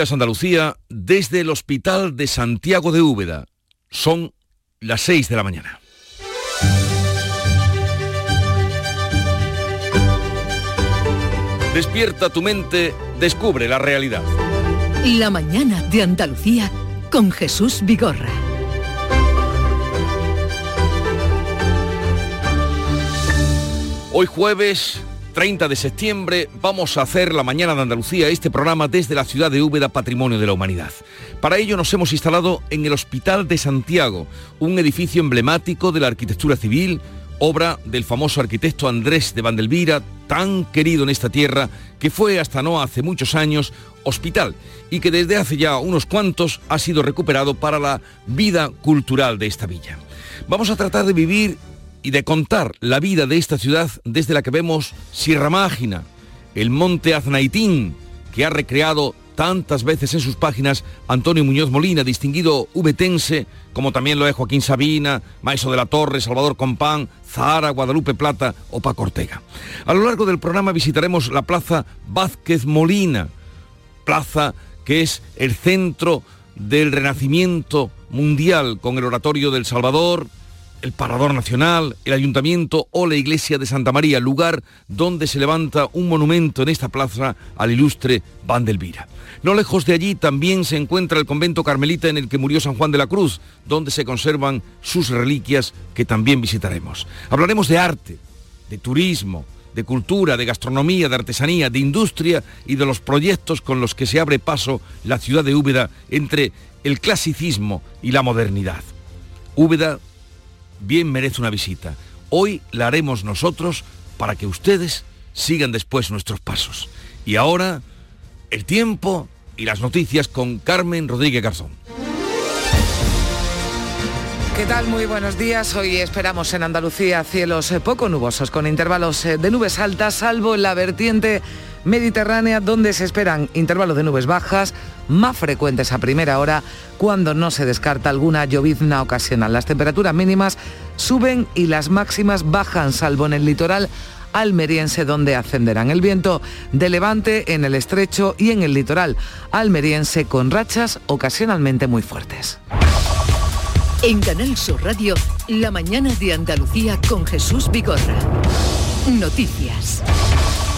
Andalucía desde el Hospital de Santiago de Úbeda. Son las 6 de la mañana. Despierta tu mente, descubre la realidad. La mañana de Andalucía con Jesús Vigorra. Hoy jueves 30 de septiembre vamos a hacer la mañana de Andalucía este programa desde la ciudad de Úbeda, Patrimonio de la Humanidad. Para ello nos hemos instalado en el Hospital de Santiago, un edificio emblemático de la arquitectura civil, obra del famoso arquitecto Andrés de Vandelvira, tan querido en esta tierra, que fue hasta no hace muchos años hospital y que desde hace ya unos cuantos ha sido recuperado para la vida cultural de esta villa. Vamos a tratar de vivir y de contar la vida de esta ciudad desde la que vemos Sierra Mágina, el monte Aznaitín, que ha recreado tantas veces en sus páginas Antonio Muñoz Molina, distinguido ubetense, como también lo es Joaquín Sabina, Maiso de la Torre, Salvador Compán, Zahara, Guadalupe Plata o Paco Ortega. A lo largo del programa visitaremos la Plaza Vázquez Molina, plaza que es el centro del renacimiento mundial con el oratorio del Salvador, el Parador Nacional, el Ayuntamiento o la Iglesia de Santa María, lugar donde se levanta un monumento en esta plaza al ilustre Vandelvira. No lejos de allí también se encuentra el convento carmelita en el que murió San Juan de la Cruz, donde se conservan sus reliquias que también visitaremos. Hablaremos de arte, de turismo, de cultura, de gastronomía, de artesanía, de industria y de los proyectos con los que se abre paso la ciudad de Úbeda entre el clasicismo y la modernidad. Úbeda bien merece una visita. Hoy la haremos nosotros para que ustedes sigan después nuestros pasos. Y ahora, el tiempo y las noticias con Carmen Rodríguez Garzón. ¿Qué tal? Muy buenos días. Hoy esperamos en Andalucía cielos eh, poco nubosos, con intervalos eh, de nubes altas, salvo en la vertiente mediterránea, donde se esperan intervalos de nubes bajas, más frecuentes a primera hora, cuando no se descarta alguna llovizna ocasional. Las temperaturas mínimas suben y las máximas bajan, salvo en el litoral almeriense donde ascenderán el viento de levante en el estrecho y en el litoral almeriense con rachas ocasionalmente muy fuertes. En Canal Sur Radio, la mañana de Andalucía con Jesús Vigorra. Noticias.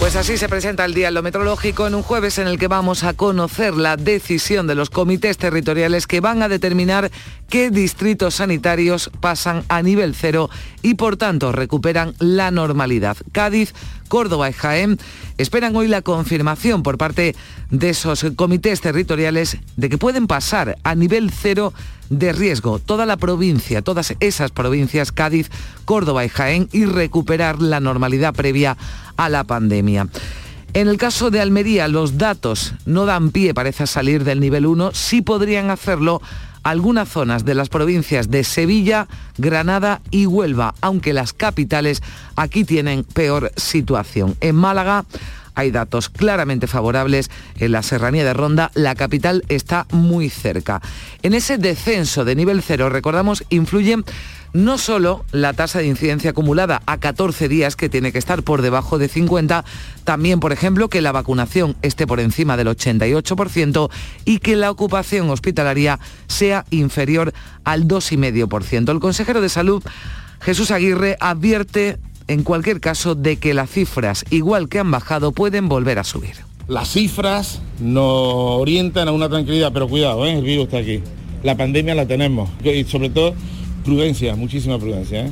Pues así se presenta el día lo meteorológico en un jueves en el que vamos a conocer la decisión de los comités territoriales que van a determinar qué distritos sanitarios pasan a nivel cero y por tanto recuperan la normalidad. Cádiz, Córdoba y Jaén esperan hoy la confirmación por parte de esos comités territoriales de que pueden pasar a nivel cero de riesgo toda la provincia, todas esas provincias, Cádiz, Córdoba y Jaén, y recuperar la normalidad previa a la pandemia. En el caso de Almería, los datos no dan pie, parece, salir del nivel 1, sí podrían hacerlo algunas zonas de las provincias de Sevilla, Granada y Huelva, aunque las capitales aquí tienen peor situación. En Málaga hay datos claramente favorables en la serranía de Ronda, la capital está muy cerca. En ese descenso de nivel cero, recordamos, influyen no solo la tasa de incidencia acumulada a 14 días, que tiene que estar por debajo de 50, también, por ejemplo, que la vacunación esté por encima del 88% y que la ocupación hospitalaria sea inferior al 2,5%. El consejero de Salud, Jesús Aguirre, advierte en cualquier caso de que las cifras, igual que han bajado, pueden volver a subir. Las cifras nos orientan a una tranquilidad, pero cuidado, ¿eh? el virus está aquí. La pandemia la tenemos y sobre todo prudencia, muchísima prudencia. ¿eh?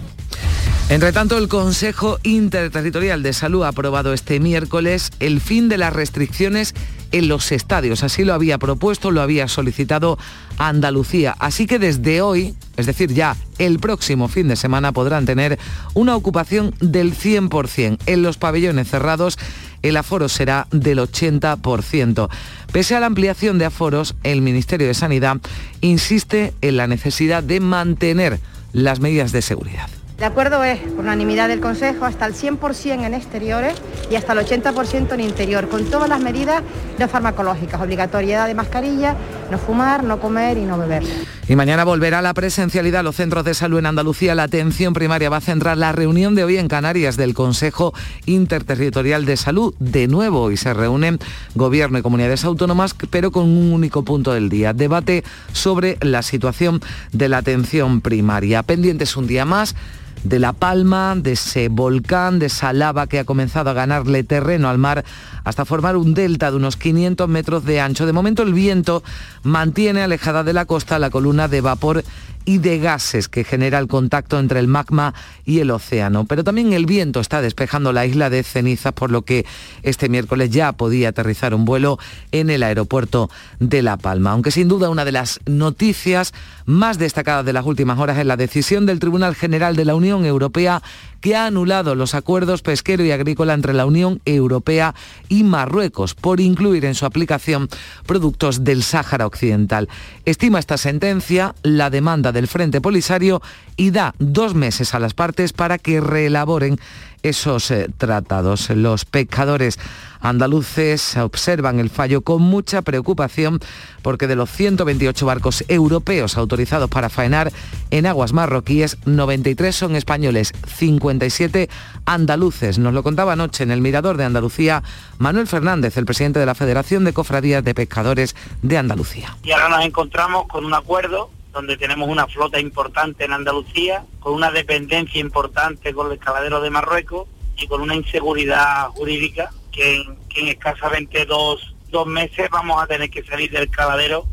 Entre tanto, el Consejo Interterritorial de Salud ha aprobado este miércoles el fin de las restricciones en los estadios. Así lo había propuesto, lo había solicitado Andalucía. Así que desde hoy, es decir, ya el próximo fin de semana, podrán tener una ocupación del 100%. En los pabellones cerrados, el aforo será del 80%. Pese a la ampliación de aforos, el Ministerio de Sanidad insiste en la necesidad de mantener las medidas de seguridad. De acuerdo es, por unanimidad del Consejo, hasta el 100% en exteriores y hasta el 80% en interior, con todas las medidas no farmacológicas, obligatoriedad de mascarilla, no fumar, no comer y no beber. Y mañana volverá la presencialidad a los centros de salud en Andalucía. La atención primaria va a centrar la reunión de hoy en Canarias del Consejo Interterritorial de Salud. De nuevo, y se reúnen gobierno y comunidades autónomas, pero con un único punto del día. Debate sobre la situación de la atención primaria. Pendientes un día más de La Palma, de ese volcán, de esa lava que ha comenzado a ganarle terreno al mar hasta formar un delta de unos 500 metros de ancho. De momento el viento mantiene alejada de la costa la columna de vapor y de gases que genera el contacto entre el magma y el océano. Pero también el viento está despejando la isla de cenizas, por lo que este miércoles ya podía aterrizar un vuelo en el aeropuerto de La Palma. Aunque sin duda una de las noticias más destacadas de las últimas horas es la decisión del Tribunal General de la Unión Europea que ha anulado los acuerdos pesquero y agrícola entre la Unión Europea y Marruecos por incluir en su aplicación productos del Sáhara Occidental. Estima esta sentencia la demanda del Frente Polisario y da dos meses a las partes para que reelaboren esos eh, tratados. Los pescadores andaluces observan el fallo con mucha preocupación porque de los 128 barcos europeos autorizados para faenar en aguas marroquíes, 93 son españoles, 57 andaluces. Nos lo contaba anoche en el Mirador de Andalucía Manuel Fernández, el presidente de la Federación de Cofradías de Pescadores de Andalucía. Y ahora nos encontramos con un acuerdo donde tenemos una flota importante en Andalucía, con una dependencia importante con el escaladero de Marruecos y con una inseguridad jurídica que en, escasamente dos, dos meses vamos a tener que salir del caladero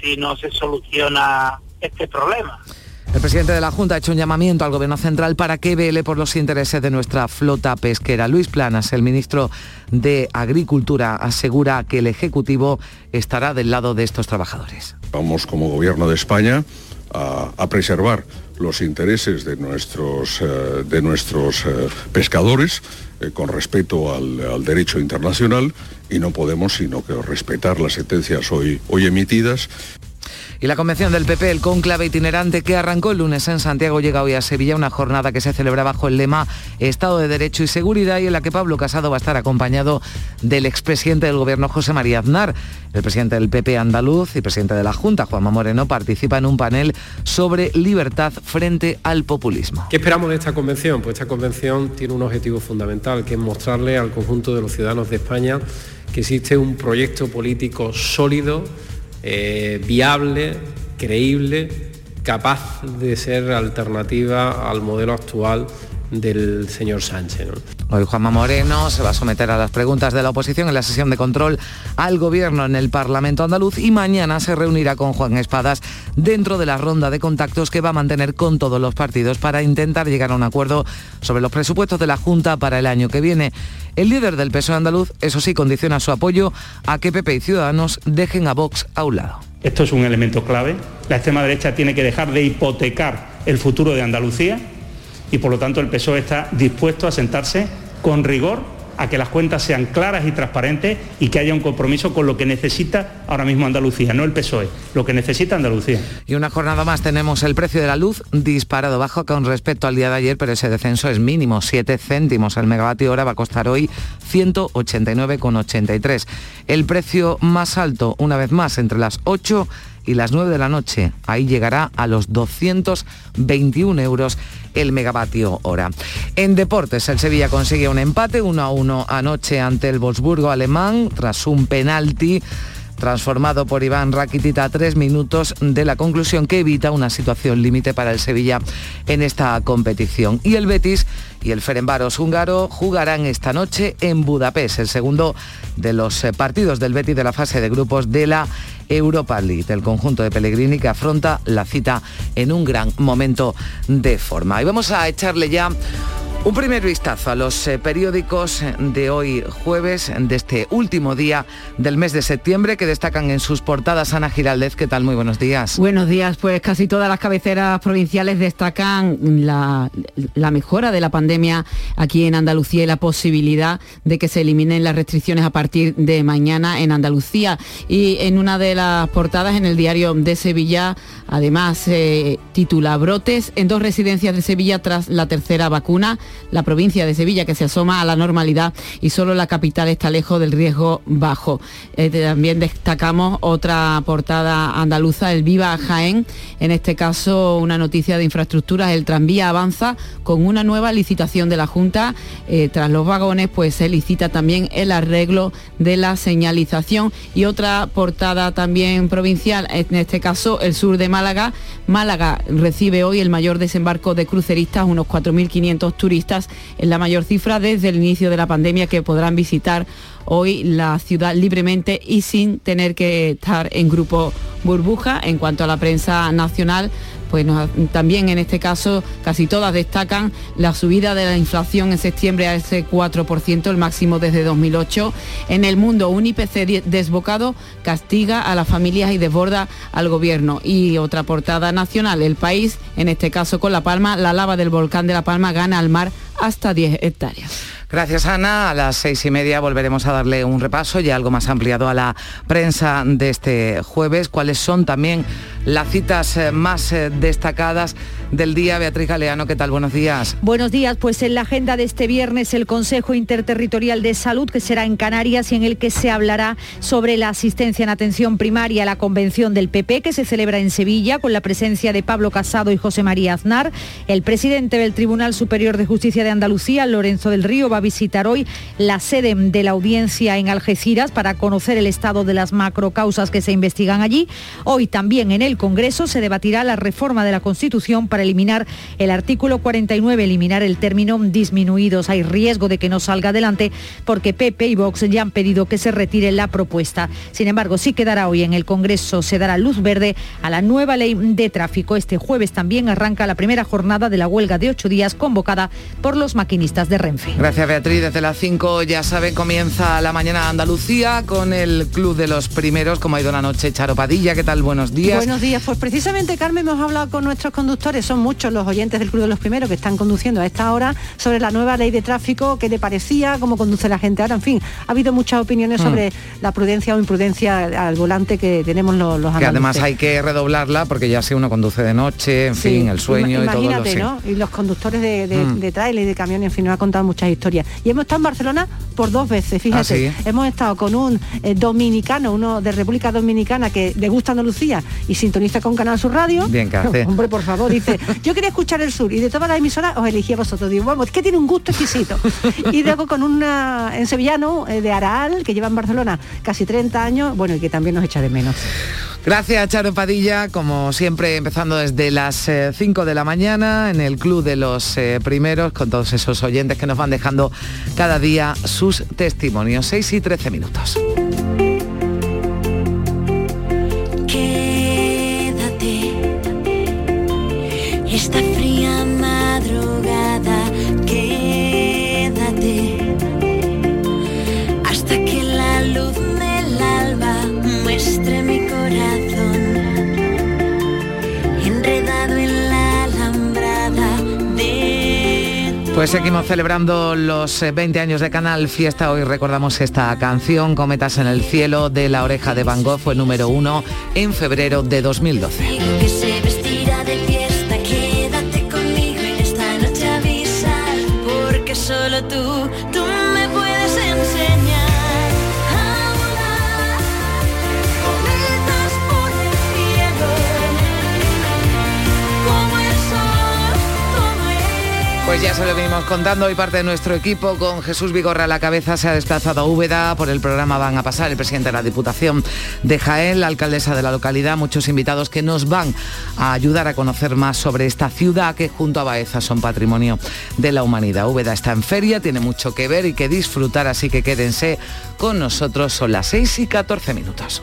si no se soluciona este problema. El presidente de la Junta ha hecho un llamamiento al Gobierno Central para que vele por los intereses de nuestra flota pesquera. Luis Planas, el ministro de Agricultura, asegura que el Ejecutivo estará del lado de estos trabajadores. Vamos como Gobierno de España a, preservar los intereses de nuestros, eh, de nuestros eh, pescadores eh, con respeto al, derecho internacional y no podemos sino que respetar las sentencias hoy, hoy emitidas y la convención del PP, el conclave itinerante que arrancó el lunes en Santiago, llega hoy a Sevilla, una jornada que se celebra bajo el lema Estado de Derecho y Seguridad y en la que Pablo Casado va a estar acompañado del expresidente del Gobierno, José María Aznar. El presidente del PP andaluz y presidente de la Junta, Juanma Moreno, participa en un panel sobre libertad frente al populismo. ¿Qué esperamos de esta convención? Pues esta convención tiene un objetivo fundamental, que es mostrarle al conjunto de los ciudadanos de España que existe un proyecto político sólido eh, viable, creíble, capaz de ser alternativa al modelo actual del señor Sánchez. Hoy Juanma Moreno se va a someter a las preguntas de la oposición en la sesión de control al gobierno en el Parlamento andaluz y mañana se reunirá con Juan Espadas dentro de la ronda de contactos que va a mantener con todos los partidos para intentar llegar a un acuerdo sobre los presupuestos de la Junta para el año que viene. El líder del PSOE andaluz, eso sí, condiciona su apoyo a que PP y Ciudadanos dejen a Vox a un lado. Esto es un elemento clave. La extrema derecha tiene que dejar de hipotecar el futuro de Andalucía y por lo tanto el PSOE está dispuesto a sentarse con rigor a que las cuentas sean claras y transparentes y que haya un compromiso con lo que necesita ahora mismo Andalucía, no el PSOE, lo que necesita Andalucía. Y una jornada más tenemos el precio de la luz disparado bajo con respecto al día de ayer, pero ese descenso es mínimo, 7 céntimos. El megavatio hora va a costar hoy 189,83. El precio más alto, una vez más, entre las 8 y las 9 de la noche. Ahí llegará a los 221 euros el megavatio hora. En deportes, el Sevilla consigue un empate 1 a 1 anoche ante el Wolfsburgo alemán tras un penalti transformado por Iván Rakitic a tres minutos de la conclusión que evita una situación límite para el Sevilla en esta competición. Y el Betis y el Ferenbaros húngaro jugarán esta noche en Budapest, el segundo de los eh, partidos del Betis de la fase de grupos de la Europa League, el conjunto de Pellegrini que afronta la cita en un gran momento de forma. Y vamos a echarle ya un primer vistazo a los eh, periódicos de hoy jueves, de este último día del mes de septiembre, que destacan en sus portadas Ana Giraldez. ¿Qué tal? Muy buenos días. Buenos días. Pues casi todas las cabeceras provinciales destacan la, mejora de la pandemia aquí en Andalucía y la posibilidad de que se eliminen las restricciones a partir de mañana en Andalucía. Y en una de las portadas, en el diario de Sevilla, Además, se titula Brotes en dos residencias de Sevilla tras la tercera vacuna. La provincia de Sevilla que se asoma a la normalidad y solo la capital está lejos del riesgo bajo. Eh, también destacamos otra portada andaluza, el Viva Jaén. En este caso, una noticia de infraestructuras. El tranvía avanza con una nueva licitación de la Junta. Eh, tras los vagones, pues se licita también el arreglo de la señalización. Y otra portada también provincial, en este caso el sur de Málaga. Málaga recibe hoy el mayor desembarco de cruceristas, unos 4.500 turistas, en la mayor cifra desde el inicio de la pandemia que podrán visitar hoy la ciudad libremente y sin tener que estar en grupo burbuja. En cuanto a la prensa nacional, pues también en este caso casi todas destacan la subida de la inflación en septiembre a ese 4%, el máximo desde 2008. En el mundo, un IPC desbocado castiga a las familias y desborda al gobierno. Y otra portada nacional, el país, en este caso con La Palma, la lava del volcán de La Palma gana al mar hasta 10 hectáreas. Gracias Ana. A las seis y media volveremos a darle un repaso y algo más ampliado a la prensa de este jueves. ¿Cuáles son también las citas eh, más eh, destacadas del día. Beatriz Galeano, ¿qué tal? Buenos días. Buenos días. Pues en la agenda de este viernes el Consejo Interterritorial de Salud, que será en Canarias y en el que se hablará sobre la asistencia en atención primaria, la convención del PP, que se celebra en Sevilla, con la presencia de Pablo Casado y José María Aznar. El presidente del Tribunal Superior de Justicia de Andalucía, Lorenzo del Río, va a visitar hoy la sede de la audiencia en Algeciras para conocer el estado de las macrocausas que se investigan allí. Hoy también en el Congreso se debatirá la reforma de la Constitución para eliminar el artículo 49, eliminar el término disminuidos. Hay riesgo de que no salga adelante porque Pepe y Vox ya han pedido que se retire la propuesta. Sin embargo, sí quedará hoy en el Congreso, se dará luz verde a la nueva ley de tráfico. Este jueves también arranca la primera jornada de la huelga de ocho días convocada por los maquinistas de Renfe. Gracias Beatriz. Desde las 5 ya sabe, comienza la mañana Andalucía con el Club de los Primeros, como ha ido la noche Charo Padilla. ¿Qué tal? Buenos días. Buenos días. Pues precisamente, Carmen, hemos hablado con nuestros conductores, son muchos los oyentes del Club de los Primeros que están conduciendo a esta hora sobre la nueva ley de tráfico, qué le parecía, cómo conduce la gente ahora, en fin, ha habido muchas opiniones mm. sobre la prudencia o imprudencia al volante que tenemos los, los Que además hay que redoblarla porque ya si uno conduce de noche, en fin, el sueño y todo lo ¿no? Y los conductores de, de, mm. y de camiones, en fin, nos ha contado muchas historias. Y hemos estado en Barcelona por dos veces, fíjate. Ah, hemos estado con un eh, dominicano, uno de República Dominicana que le gusta Andalucía y sintoniza con Canal Sur Radio. Bien, ¿qué Hombre, por favor, dice, yo quería escuchar el sur y de todas las emisoras os elegí a vosotros. Digo, vamos, que tiene un gusto exquisito. y luego con una en sevillano eh, de Araal, que lleva en Barcelona casi 30 años, bueno, y que también nos echa de menos. Gracias, Charo Padilla, como siempre empezando desde las 5 eh, de la mañana en el Club de los eh, Primeros, con todos esos oyentes que nos van dejando cada día sus testimonios. 6 y 13 minutos. Pues seguimos celebrando los 20 eh, años de Canal Fiesta. Hoy recordamos esta canción, Cometas en el Cielo, de La Oreja de Van Gogh, fue número uno en febrero de 2012. solo tú, tú ya se lo venimos contando, hoy parte de nuestro equipo con Jesús Vigorra a la cabeza. Se ha desplazado a Úbeda, por el programa van a pasar el presidente de la Diputación de Jaén, la alcaldesa de la localidad, muchos invitados que nos van a ayudar a conocer más sobre esta ciudad que junto a Baeza son patrimonio de la humanidad. Úbeda está en feria, tiene mucho que ver y que disfrutar, así que quédense con nosotros, son las 6 y 14 minutos.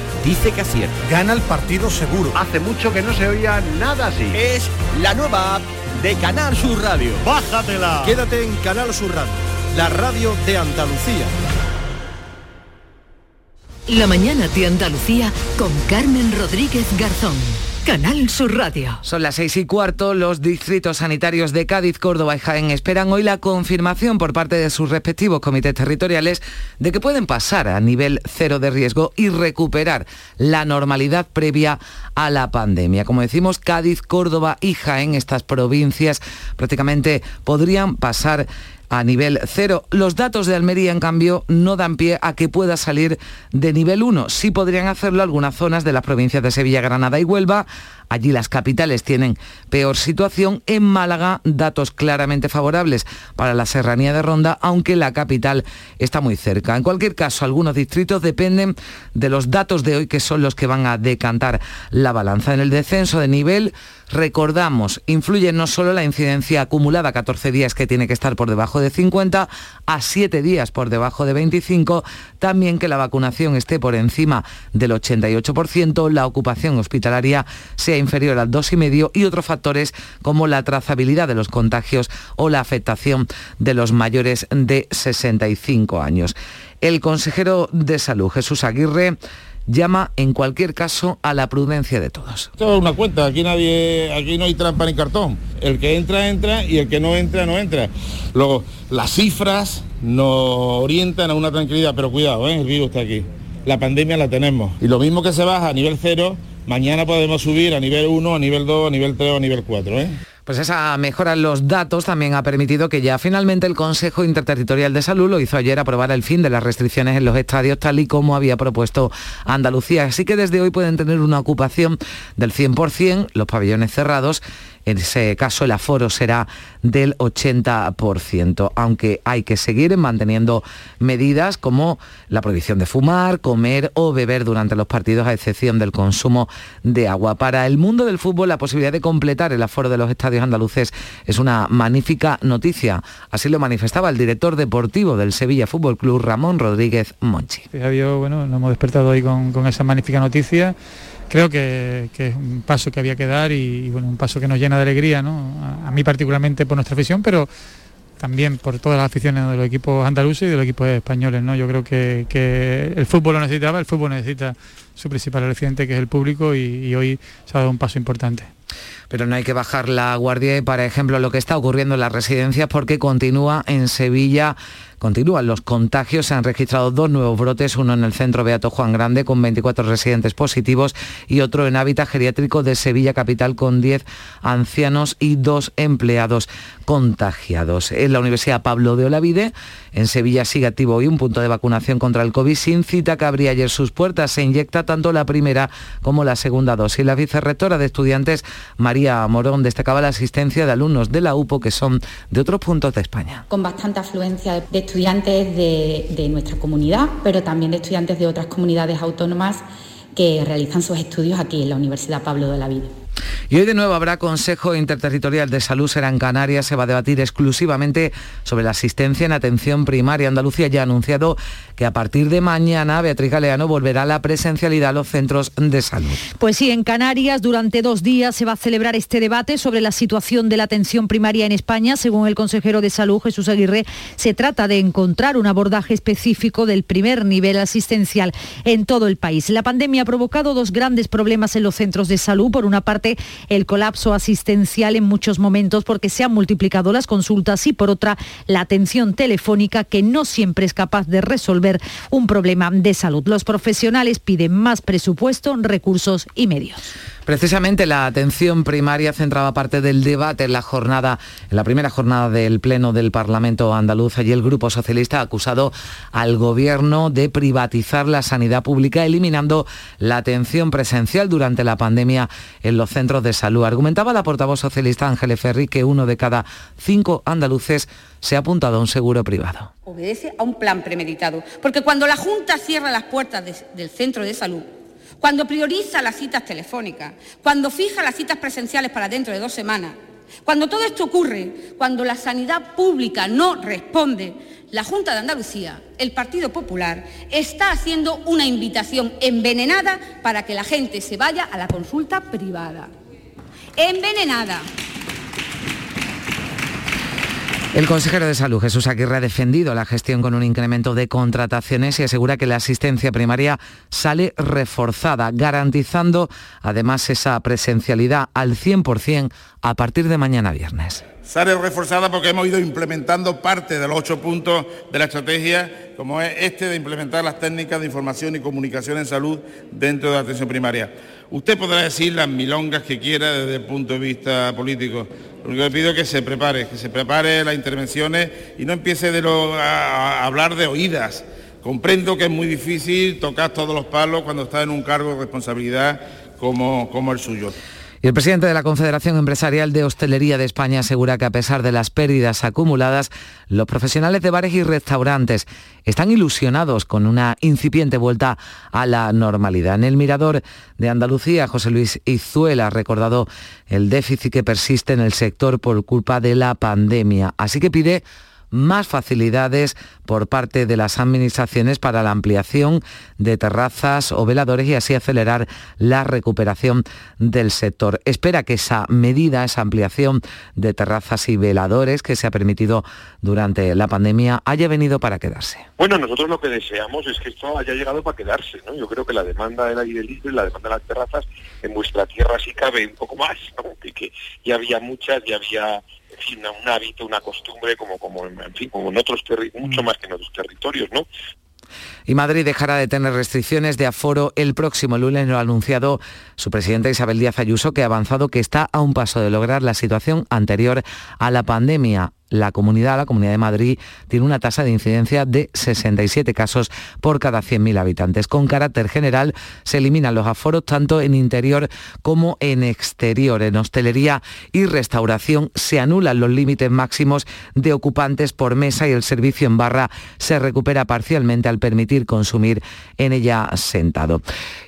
dice que acierta. Gana el partido seguro. Hace mucho que no se oía nada así. Es la nueva app de Canal Sur Radio. Bájatela. Quédate en Canal Sur Radio, la radio de Andalucía. La mañana de Andalucía con Carmen Rodríguez Garzón. Canal Sur Radio. Son las seis y cuarto. Los distritos sanitarios de Cádiz, Córdoba y Jaén esperan hoy la confirmación por parte de sus respectivos comités territoriales de que pueden pasar a nivel cero de riesgo y recuperar la normalidad previa a la pandemia. Como decimos, Cádiz, Córdoba y Jaén, estas provincias prácticamente podrían pasar a nivel cero. Los datos de Almería, en cambio, no dan pie a que pueda salir de nivel 1. Sí podrían hacerlo algunas zonas de las provincias de Sevilla, Granada y Huelva. Allí las capitales tienen peor situación. En Málaga, datos claramente favorables para la serranía de Ronda, aunque la capital está muy cerca. En cualquier caso, algunos distritos dependen de los datos de hoy, que son los que van a decantar la balanza. En el descenso de nivel, recordamos, influye no solo la incidencia acumulada, 14 días que tiene que estar por debajo de 50, a 7 días por debajo de 25, también que la vacunación esté por encima del 88%, la ocupación hospitalaria sea inferior al 2,5% y otros factores como la trazabilidad de los contagios o la afectación de los mayores de 65 años. El consejero de salud, Jesús Aguirre, llama en cualquier caso a la prudencia de todos. Una cuenta, aquí nadie, aquí no hay trampa ni cartón. El que entra, entra y el que no entra, no entra. Luego, las cifras nos orientan a una tranquilidad, pero cuidado, ¿eh? el virus está aquí. La pandemia la tenemos. Y lo mismo que se baja a nivel cero, mañana podemos subir a nivel 1, a nivel 2, a nivel 3 o a nivel 4. ¿eh? Pues esa mejora en los datos también ha permitido que ya finalmente el Consejo Interterritorial de Salud lo hizo ayer aprobar el fin de las restricciones en los estadios tal y como había propuesto Andalucía. Así que desde hoy pueden tener una ocupación del 100%, los pabellones cerrados en ese caso el aforo será del 80%, aunque hay que seguir manteniendo medidas como la prohibición de fumar, comer o beber durante los partidos, a excepción del consumo de agua. Para el mundo del fútbol, la posibilidad de completar el aforo de los estadios andaluces es una magnífica noticia. Así lo manifestaba el director deportivo del Sevilla Fútbol Club, Ramón Rodríguez Monchi. bueno, nos hemos despertado hoy con esa magnífica noticia creo que, es un paso que había que dar y, bueno, un paso que nos llena de alegría, ¿no? a, mí particularmente por nuestra afición, pero también por todas las aficiones de los equipos andaluces y de los equipos españoles. ¿no? Yo creo que, el fútbol lo necesitaba, el fútbol necesita su principal referente que es el público y hoy se ha dado un paso importante pero no hay que bajar la guardia y, por ejemplo, lo que está ocurriendo en las residencias porque continúa en Sevilla Continúan los contagios, se han registrado dos nuevos brotes, uno en el centro Beato Juan Grande con 24 residentes positivos y otro en hábitat geriátrico de Sevilla Capital con 10 ancianos y dos empleados contagiados. En la Universidad Pablo de Olavide, en Sevilla sigue activo hoy un punto de vacunación contra el COVID sin cita que abría ayer sus puertas. Se inyecta tanto la primera como la segunda dosis. La vicerrectora de estudiantes, María Morón, destacaba la asistencia de alumnos de la UPO que son de otros puntos de España. Con bastante afluencia de estudiantes de, nuestra comunidad, pero también de estudiantes de otras comunidades autónomas que realizan sus estudios aquí en la Universidad Pablo de la Vida. Y hoy de nuevo habrá Consejo Interterritorial de Salud, será en Canarias, se va a debatir exclusivamente sobre la asistencia en atención primaria. Andalucía ya ha anunciado que a partir de mañana Beatriz Galeano volverá a la presencialidad a los centros de salud. Pues sí, en Canarias durante dos días se va a celebrar este debate sobre la situación de la atención primaria en España. Según el consejero de Salud, Jesús Aguirre, se trata de encontrar un abordaje específico del primer nivel asistencial en todo el país. La pandemia ha provocado dos grandes problemas en los centros de salud. Por una parte, el colapso asistencial en muchos momentos porque se han multiplicado las consultas y por otra la atención telefónica que no siempre es capaz de resolver un problema de salud. Los profesionales piden más presupuesto, recursos y medios. Precisamente la atención primaria centraba parte del debate en la jornada, en la primera jornada del Pleno del Parlamento andaluz. Allí el Grupo Socialista ha acusado al Gobierno de privatizar la sanidad pública, eliminando la atención presencial durante la pandemia en los centros de salud. Argumentaba la portavoz socialista Ángeles Ferri que uno de cada cinco andaluces se ha apuntado a un seguro privado. Obedece a un plan premeditado, porque cuando la Junta cierra las puertas del centro de salud, cuando prioriza las citas telefónicas, cuando fija las citas presenciales para dentro de dos semanas, Cuando todo esto ocurre, cuando la sanidad pública no responde, la Junta de Andalucía, el Partido Popular, está haciendo una invitación envenenada para que la gente se vaya a la consulta privada. Envenenada. El consejero de Salud, Jesús Aguirre, ha defendido la gestión con un incremento de contrataciones y asegura que la asistencia primaria sale reforzada, garantizando además esa presencialidad al 100% a partir de mañana viernes. Sale reforzada porque hemos ido implementando parte de los ocho puntos de la estrategia, como es este de implementar las técnicas de información y comunicación en salud dentro de la atención primaria. Usted podrá decir las milongas que quiera desde el punto de vista político. Lo único pido es que se prepare, que se prepare las intervenciones y no empiece de lo, a, a hablar de oídas. Comprendo que es muy difícil tocar todos los palos cuando está en un cargo de responsabilidad como, como el suyo. Y el presidente de la Confederación Empresarial de Hostelería de España asegura que a pesar de las pérdidas acumuladas, los profesionales de bares y restaurantes están ilusionados con una incipiente vuelta a la normalidad. En el Mirador de Andalucía, José Luis Izuela ha recordado el déficit que persiste en el sector por culpa de la pandemia. Así que pide más facilidades por parte de las administraciones para la ampliación de terrazas o veladores y así acelerar la recuperación del sector. Espera que esa medida, esa ampliación de terrazas y veladores que se ha permitido durante la pandemia haya venido para quedarse. Bueno, nosotros lo que deseamos es que esto haya llegado para quedarse, ¿no? Yo creo que la demanda del aire libre, la demanda de las terrazas, en vuestra tierra sí cabe un poco más, ¿no? Que, ya había muchas, ya había fin, un hábito, una costumbre, como, como, en fin, como en otros mucho más que en otros territorios, ¿no? Y Madrid dejará de tener restricciones de aforo el próximo lunes, lo ha anunciado su presidenta Isabel Díaz Ayuso, que ha avanzado que está a un paso de lograr la situación anterior a la pandemia la comunidad, la Comunidad de Madrid, tiene una tasa de incidencia de 67 casos por cada 100.000 habitantes. Con carácter general se eliminan los aforos tanto en interior como en exterior. En hostelería y restauración se anulan los límites máximos de ocupantes por mesa y el servicio en barra se recupera parcialmente al permitir consumir en ella sentado.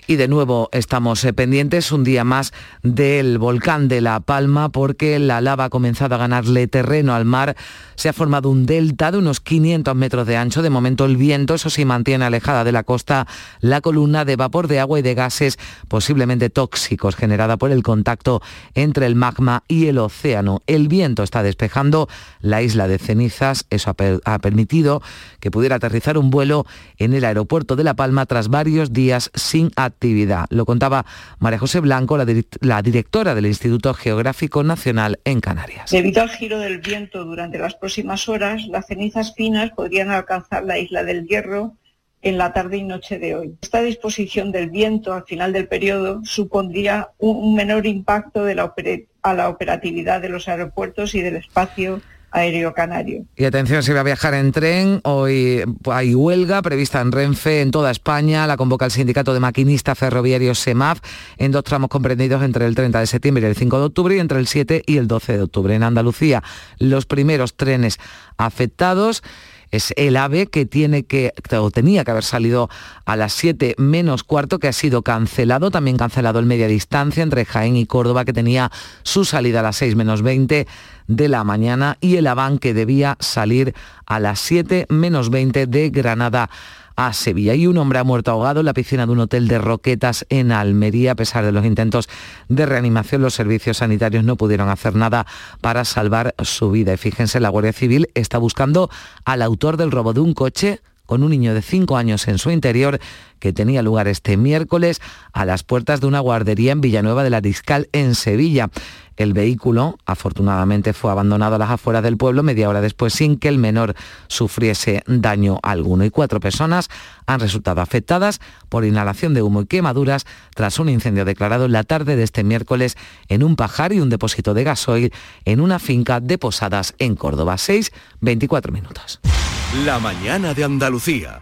Y de nuevo estamos eh, pendientes un día más del volcán de La Palma porque la lava ha comenzado a ganarle terreno al mar. Se ha formado un delta de unos 500 metros de ancho. De momento el viento, eso sí, mantiene alejada de la costa la columna de vapor de agua y de gases posiblemente tóxicos generada por el contacto entre el magma y el océano. El viento está despejando la isla de cenizas. Eso ha, ha permitido que pudiera aterrizar un vuelo en el aeropuerto de La Palma tras varios días sin Lo contaba María José Blanco, la, di la, directora del Instituto Geográfico Nacional en Canarias. Debido al giro del viento durante las próximas horas, las cenizas finas podrían alcanzar la isla del Hierro en la tarde y noche de hoy. Esta disposición del viento al final del periodo supondría un, menor impacto a la operatividad de los aeropuertos y del espacio aéreo canario. Y atención, se va a viajar en tren. Hoy hay huelga prevista en Renfe en toda España. La convoca el sindicato de maquinistas ferroviarios SEMAF en dos tramos comprendidos entre el 30 de septiembre y el 5 de octubre y entre el 7 y el 12 de octubre. En Andalucía, los primeros trenes afectados es el AVE que tiene que o tenía que haber salido a las 7 menos cuarto que ha sido cancelado, también cancelado el media distancia entre Jaén y Córdoba que tenía su salida a las 6 menos 20 de la mañana y el Aván que debía salir a las 7 menos 20 de Granada a Sevilla. Y un hombre ha muerto ahogado en la piscina de un hotel de Roquetas en Almería. A pesar de los intentos de reanimación, los servicios sanitarios no pudieron hacer nada para salvar su vida. Y fíjense, la Guardia Civil está buscando al autor del robo de un coche con un niño de 5 años en su interior que tenía lugar este miércoles a las puertas de una guardería en Villanueva de la Discal en Sevilla. El vehículo, afortunadamente, fue abandonado a las afueras del pueblo media hora después sin que el menor sufriese daño alguno. Y cuatro personas han resultado afectadas por inhalación de humo y quemaduras tras un incendio declarado en la tarde de este miércoles en un pajar y un depósito de gasoil en una finca de Posadas en Córdoba. 6, 24 minutos. La mañana de Andalucía.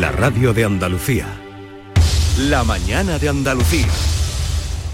la radio de Andalucía. La mañana de Andalucía.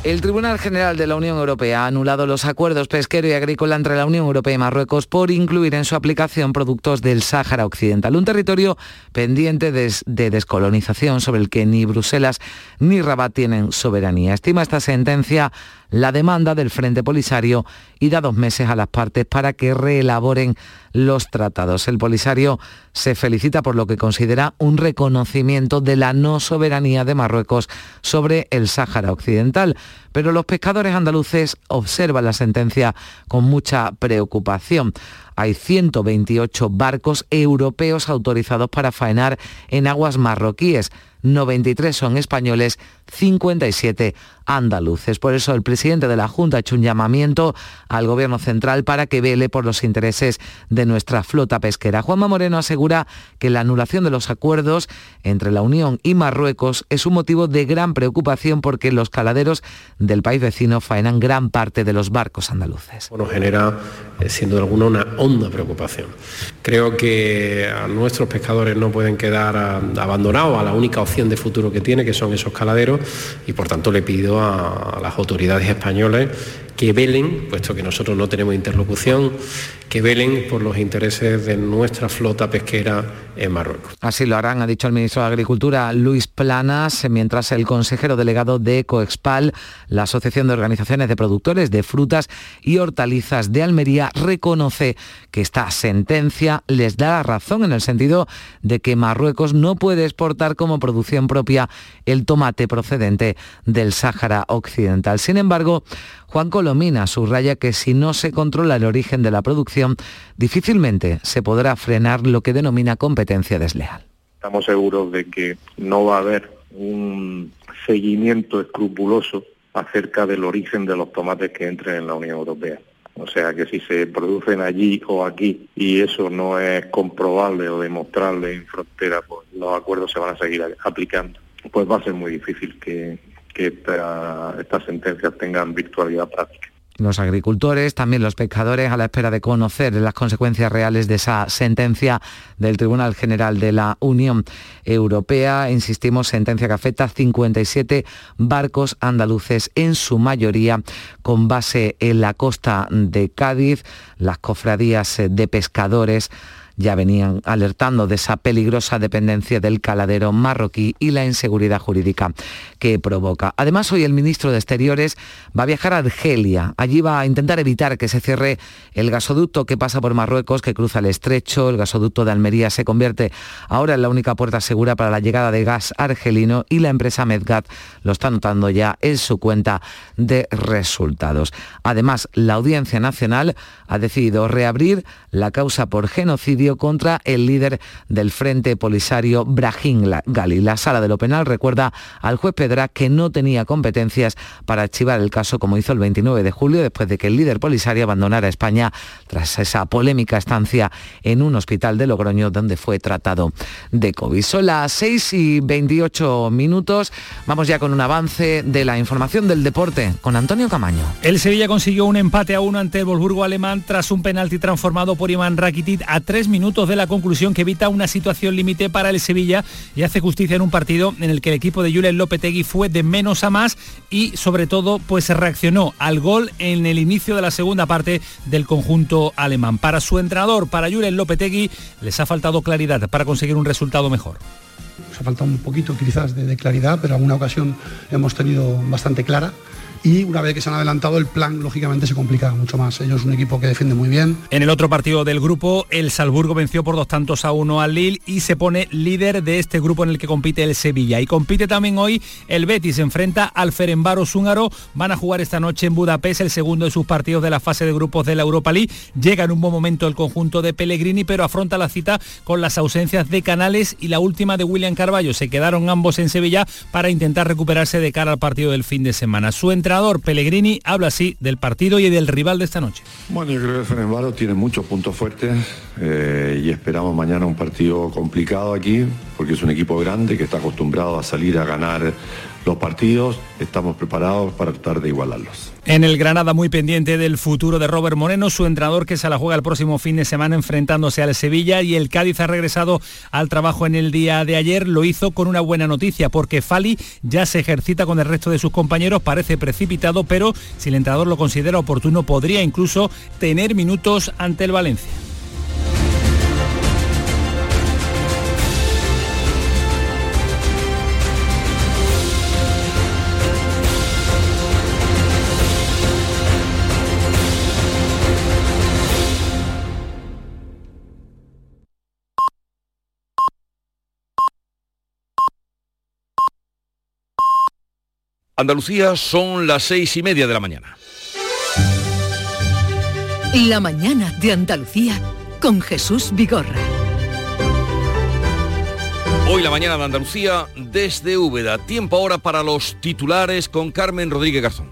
El Tribunal General de la Unión Europea ha anulado los acuerdos pesquero y agrícola entre la Unión Europea y Marruecos por incluir en su aplicación productos del Sáhara Occidental, un territorio pendiente de, de descolonización sobre el que ni Bruselas ni Rabat tienen soberanía. Estima esta sentencia la demanda del Frente Polisario y da dos meses a las partes para que reelaboren los tratados. El Polisario se felicita por lo que considera un reconocimiento de la no soberanía de Marruecos sobre el Sáhara Occidental, pero los pescadores andaluces observan la sentencia con mucha preocupación hay 128 barcos europeos autorizados para faenar en aguas marroquíes. 93 son españoles, 57 andaluces. Por eso el presidente de la Junta ha hecho un llamamiento al Gobierno central para que vele por los intereses de nuestra flota pesquera. Juanma Moreno asegura que la anulación de los acuerdos entre la Unión y Marruecos es un motivo de gran preocupación porque los caladeros del país vecino faenan gran parte de los barcos andaluces. Bueno, genera, eh, siendo alguna, una honda preocupación. Creo que a nuestros pescadores no pueden quedar ah, abandonados a la única opción de futuro que tiene, que son esos caladeros, y por tanto le pido a, las autoridades españolas que velen, puesto que nosotros no tenemos interlocución, que velen por los intereses de nuestra flota pesquera en Marruecos. Así lo harán, ha dicho el ministro de Agricultura Luis Planas, mientras el consejero delegado de Coexpal, la Asociación de Organizaciones de Productores de Frutas y Hortalizas de Almería, reconoce que esta sentencia les da la razón en el sentido de que Marruecos no puede exportar como producción propia el tomate procedente del Sáhara Occidental. Sin embargo, Juan Colomina subraya que si no se controla el origen de la producción, difícilmente se podrá frenar lo que denomina competencia desleal. Estamos seguros de que no va a haber un seguimiento escrupuloso acerca del origen de los tomates que entren en la Unión Europea. O sea que si se producen allí o aquí y eso no es comprobable o demostrable en frontera, pues los acuerdos se van a seguir aplicando. Pues va a ser muy difícil que, que esta- estas sentencias tengan virtualidad práctica. Los agricultores, también los pescadores, a la espera de conocer las consecuencias reales de esa sentencia del Tribunal General de la Unión Europea. Insistimos, sentencia que afecta a 57 barcos andaluces, en su mayoría con base en la costa de Cádiz. Las cofradías de pescadores ya venían alertando de esa peligrosa dependencia del caladero marroquí y la inseguridad jurídica que provoca. Además, hoy el ministro de Exteriores va a viajar a Argelia. Allí va a intentar evitar que se cierre el gasoducto que pasa por Marruecos, que cruza el estrecho. El gasoducto de Almería se convierte ahora en la única puerta segura para la llegada de gas argelino y la empresa Medgat lo está notando ya en su cuenta de resultados. Además, la Audiencia Nacional ha decidido reabrir la causa por genocidio contra el líder del Frente Polisario, Brahim Gali. La sala de lo penal recuerda al juez Pedra que no tenía competencias para archivar el caso como hizo el 29 de julio después de que el líder polisario abandonara España tras esa polémica estancia en un hospital de Logroño donde fue tratado de COVID. Son las 6 y 28 minutos. Vamos ya con un avance de la información del deporte con Antonio Camaño. El Sevilla consiguió un empate a uno ante el Wolfsburgo alemán tras un penalti transformado por Iván Rakitic a tres minutos de la conclusión que evita una situación límite para el Sevilla y hace justicia en un partido en el que el equipo de Julen Lopetegui fue de menos a más y sobre todo pues reaccionó al gol en el inicio de la segunda parte del conjunto alemán. Para su entrenador, para Julen Lopetegui, les ha faltado claridad para conseguir un resultado mejor. Nos ha faltado un poquito quizás de claridad, pero alguna ocasión hemos tenido bastante clara y una vez que se han adelantado el plan lógicamente se complica mucho más. Ellos es un equipo que defiende muy bien. En el otro partido del grupo, el Salzburgo venció por dos tantos a uno al Lille y se pone líder de este grupo en el que compite el Sevilla. Y compite también hoy el Betis, se enfrenta al Ferenbaros húngaro. Van a jugar esta noche en Budapest el segundo de sus partidos de la fase de grupos de la Europa League. Llega en un buen momento el conjunto de Pellegrini, pero afronta la cita con las ausencias de Canales y la última de William Carballo. Se quedaron ambos en Sevilla para intentar recuperarse de cara al partido del fin de semana. Su entrenador Pellegrini habla así del partido y del rival de esta noche. Bueno, yo creo que el Ferenbaros tiene muchos puntos fuertes eh, y esperamos mañana un partido complicado aquí porque es un equipo grande que está acostumbrado a salir a ganar los partidos, estamos preparados para tratar de igualarlos. En el Granada muy pendiente del futuro de Robert Moreno, su entrenador que se la juega el próximo fin de semana enfrentándose al Sevilla y el Cádiz ha regresado al trabajo en el día de ayer, lo hizo con una buena noticia porque Fali ya se ejercita con el resto de sus compañeros, parece precipitado, pero si el entrenador lo considera oportuno podría incluso tener minutos ante el Valencia. Andalucía son las seis y media de la mañana. La mañana de Andalucía con Jesús Vigorra. Hoy la mañana de Andalucía desde Úbeda. Tiempo ahora para los titulares con Carmen Rodríguez Garzón.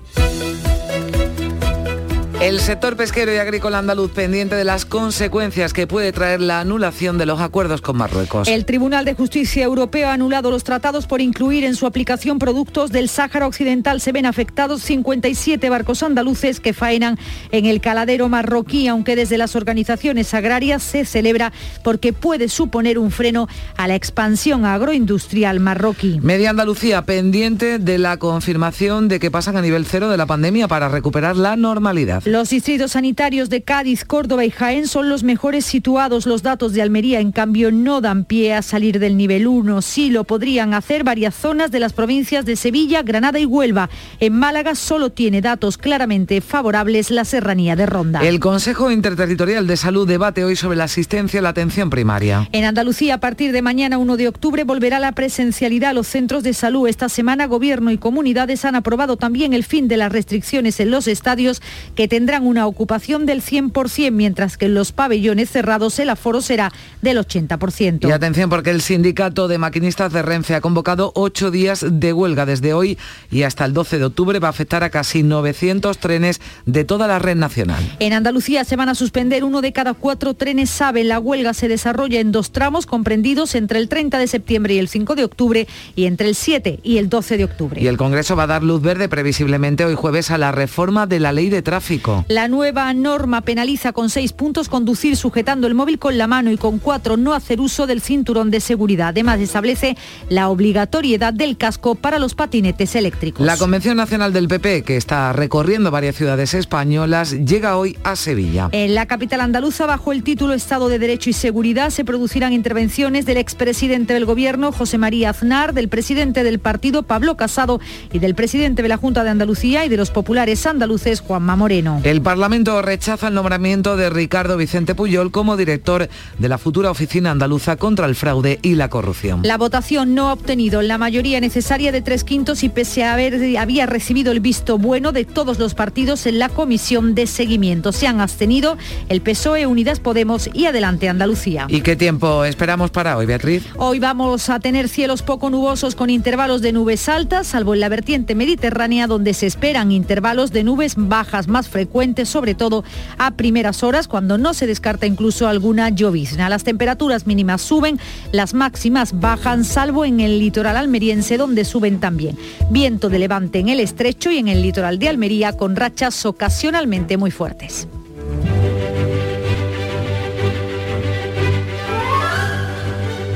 El sector pesquero y agrícola andaluz pendiente de las consecuencias que puede traer la anulación de los acuerdos con Marruecos. El Tribunal de Justicia Europeo ha anulado los tratados por incluir en su aplicación productos del Sáhara Occidental. Se ven afectados 57 barcos andaluces que faenan en el caladero marroquí, aunque desde las organizaciones agrarias se celebra porque puede suponer un freno a la expansión agroindustrial marroquí. Media Andalucía pendiente de la confirmación de que pasan a nivel cero de la pandemia para recuperar la normalidad. Los distritos sanitarios de Cádiz, Córdoba y Jaén son los mejores situados. Los datos de Almería, en cambio, no dan pie a salir del nivel 1. Sí lo podrían hacer varias zonas de las provincias de Sevilla, Granada y Huelva. En Málaga solo tiene datos claramente favorables la serranía de Ronda. El Consejo Interterritorial de Salud debate hoy sobre la asistencia a la atención primaria. En Andalucía, a partir de mañana 1 de octubre, volverá la presencialidad a los centros de salud. Esta semana, Gobierno y comunidades han aprobado también el fin de las restricciones en los estadios que tendrán una ocupación del 100%, mientras que en los pabellones cerrados el aforo será del 80%. Y atención porque el sindicato de maquinistas de Renfe ha convocado ocho días de huelga desde hoy y hasta el 12 de octubre va a afectar a casi 900 trenes de toda la red nacional. En Andalucía se van a suspender uno de cada cuatro trenes SABE. La huelga se desarrolla en dos tramos comprendidos entre el 30 de septiembre y el 5 de octubre y entre el 7 y el 12 de octubre. Y el Congreso va a dar luz verde previsiblemente hoy jueves a la reforma de la ley de tráfico. La nueva norma penaliza con seis puntos conducir sujetando el móvil con la mano y con cuatro no hacer uso del cinturón de seguridad. Además establece la obligatoriedad del casco para los patinetes eléctricos. La Convención Nacional del PP, que está recorriendo varias ciudades españolas, llega hoy a Sevilla. En la capital andaluza, bajo el título Estado de Derecho y Seguridad, se producirán intervenciones del expresidente del Gobierno, José María Aznar, del presidente del partido, Pablo Casado, y del presidente de la Junta de Andalucía y de los populares andaluces, Juanma Moreno. El Parlamento rechaza el nombramiento de Ricardo Vicente Puyol como director de la futura Oficina Andaluza contra el Fraude y la Corrupción. La votación no ha obtenido la mayoría necesaria de tres quintos y pese a haber había recibido el visto bueno de todos los partidos en la comisión de seguimiento. Se han abstenido el PSOE, Unidas Podemos y Adelante Andalucía. ¿Y qué tiempo esperamos para hoy, Beatriz? Hoy vamos a tener cielos poco nubosos con intervalos de nubes altas, salvo en la vertiente mediterránea donde se esperan intervalos de nubes bajas más frecuentes sobre todo a primeras horas, cuando no se descarta incluso alguna llovizna. Las temperaturas mínimas suben, las máximas bajan, salvo en el litoral almeriense, donde suben también. Viento de levante en el estrecho y en el litoral de Almería, con rachas ocasionalmente muy fuertes.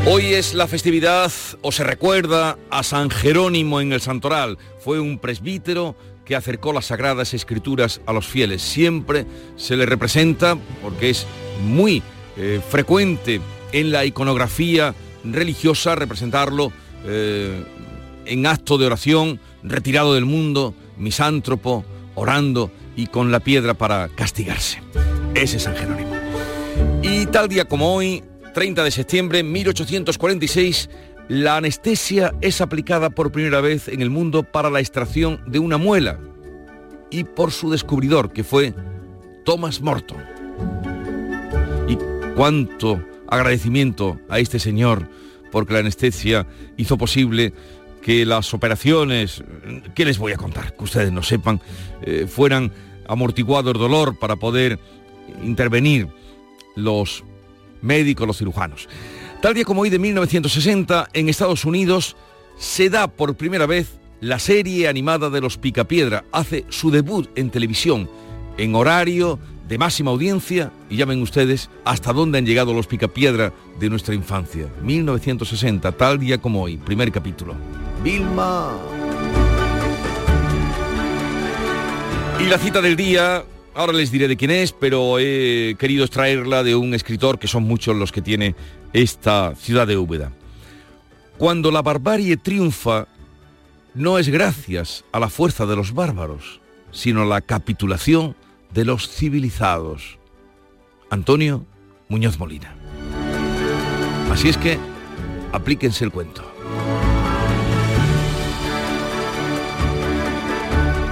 Hoy es la festividad, o se recuerda, a San Jerónimo en el Santoral. Fue un presbítero que acercó las sagradas escrituras a los fieles. Siempre se le representa, porque es muy eh, frecuente en la iconografía religiosa, representarlo eh, en acto de oración, retirado del mundo, misántropo, orando y con la piedra para castigarse. Ese es San Jerónimo. Y tal día como hoy, 30 de septiembre de 1846, la anestesia es aplicada por primera vez en el mundo para la extracción de una muela y por su descubridor, que fue Thomas Morton. Y cuánto agradecimiento a este señor porque la anestesia hizo posible que las operaciones, ¿qué les voy a contar? Que ustedes no sepan, eh, fueran amortiguado el dolor para poder intervenir los médicos, los cirujanos. Tal día como hoy de 1960, en Estados Unidos se da por primera vez la serie animada de los Picapiedra. Hace su debut en televisión, en horario de máxima audiencia, y ya ven ustedes hasta dónde han llegado los Picapiedra de nuestra infancia. 1960, tal día como hoy, primer capítulo. Vilma. Y la cita del día, ahora les diré de quién es, pero he querido extraerla de un escritor que son muchos los que tiene esta ciudad de Úbeda. Cuando la barbarie triunfa, no es gracias a la fuerza de los bárbaros, sino a la capitulación de los civilizados. Antonio Muñoz Molina. Así es que aplíquense el cuento.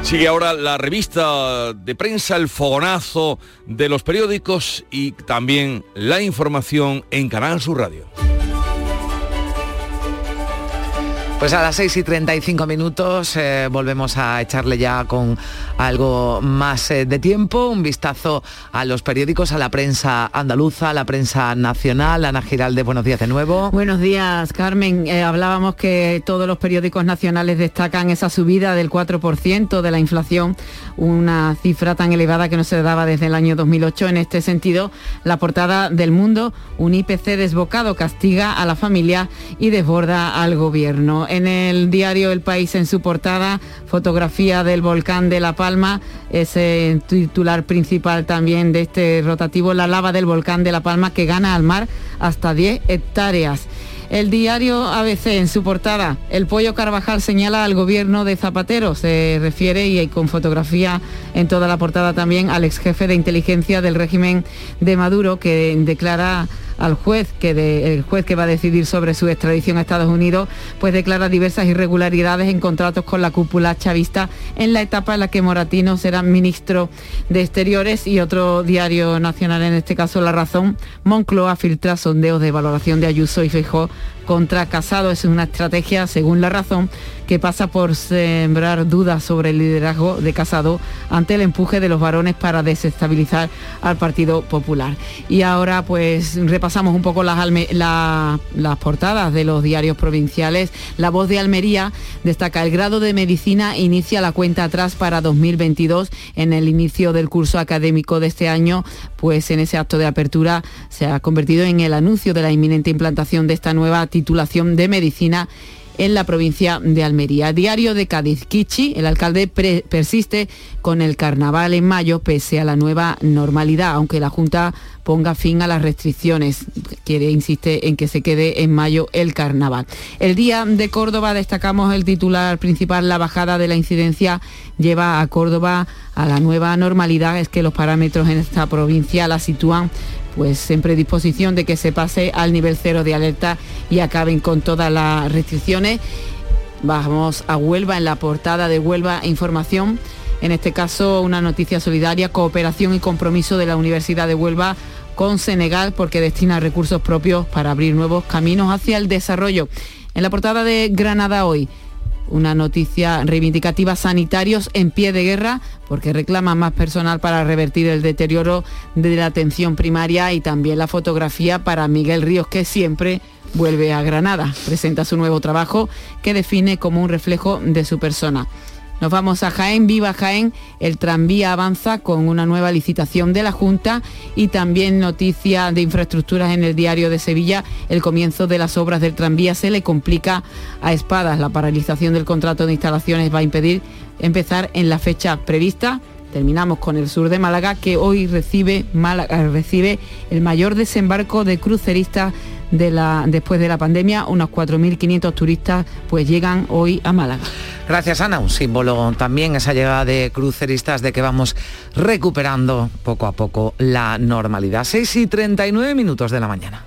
Sigue ahora la revista de prensa, el fogonazo de los periódicos y también la información en Canal Sur Radio. Pues a las 6 y 35 minutos eh, volvemos a echarle ya con algo más eh, de tiempo, un vistazo a los periódicos, a la prensa andaluza, a la prensa nacional. Ana Giralde, buenos días de nuevo. Buenos días, Carmen. Eh, hablábamos que todos los periódicos nacionales destacan esa subida del 4% de la inflación, una cifra tan elevada que no se daba desde el año 2008. En este sentido, la portada del Mundo, un IPC desbocado castiga a la familia y desborda al gobierno en el diario El País en su portada, fotografía del volcán de La Palma, ese titular principal también de este rotativo, la lava del volcán de La Palma que gana al mar hasta 10 hectáreas. El diario ABC en su portada, el pollo Carvajal señala al gobierno de Zapatero, se refiere y con fotografía en toda la portada también al ex jefe de inteligencia del régimen de Maduro que declara al juez que el juez que va a decidir sobre su extradición a Estados Unidos, pues declara diversas irregularidades en contratos con la cúpula chavista en la etapa en la que Moratino será ministro de Exteriores y otro diario nacional, en este caso La Razón, Moncloa filtra sondeos de valoración de Ayuso y Feijó contra Casado. Es una estrategia, según La Razón, que pasa por sembrar dudas sobre el liderazgo de Casado ante el empuje de los varones para desestabilizar al Partido Popular. Y ahora pues repasamos un poco las, las portadas de los diarios provinciales. La voz de Almería destaca el grado de medicina inicia la cuenta atrás para 2022 en el inicio del curso académico de este año, pues en ese acto de apertura se ha convertido en el anuncio de la inminente implantación de esta nueva titulación de medicina en la provincia de Almería. Diario de Cádiz, Kichi, el alcalde persiste con el carnaval en mayo pese a la nueva normalidad, aunque la Junta ponga fin a las restricciones. Quiere, insiste en que se quede en mayo el carnaval. El día de Córdoba destacamos el titular principal, la bajada de la incidencia lleva a Córdoba a la nueva normalidad. Es que los parámetros en esta provincia la sitúan pues en predisposición de que se pase al nivel cero de alerta y acaben con todas las restricciones. Vamos a Huelva, en la portada de Huelva Información, en este caso una noticia solidaria, cooperación y compromiso de la Universidad de Huelva con Senegal porque destina recursos propios para abrir nuevos caminos hacia el desarrollo. En la portada de Granada hoy, una noticia reivindicativa, sanitarios en pie de guerra, porque reclaman más personal para revertir el deterioro de la atención primaria y también la fotografía para Miguel Ríos, que siempre vuelve a Granada. Presenta su nuevo trabajo que define como un reflejo de su persona. Nos vamos a Jaén, viva Jaén, el tranvía avanza con una nueva licitación de la Junta y también noticia de infraestructuras en el diario de Sevilla, el comienzo de las obras del tranvía se le complica a espadas, la paralización del contrato de instalaciones va a impedir empezar en la fecha prevista. Terminamos con el sur de Málaga, que hoy recibe, Málaga, recibe el mayor desembarco de cruceristas de la, después de la pandemia, unos 4.500 turistas pues llegan hoy a Málaga. Gracias Ana, un símbolo también esa llegada de cruceristas de que vamos recuperando poco a poco la normalidad. 6 y 39 minutos de la mañana.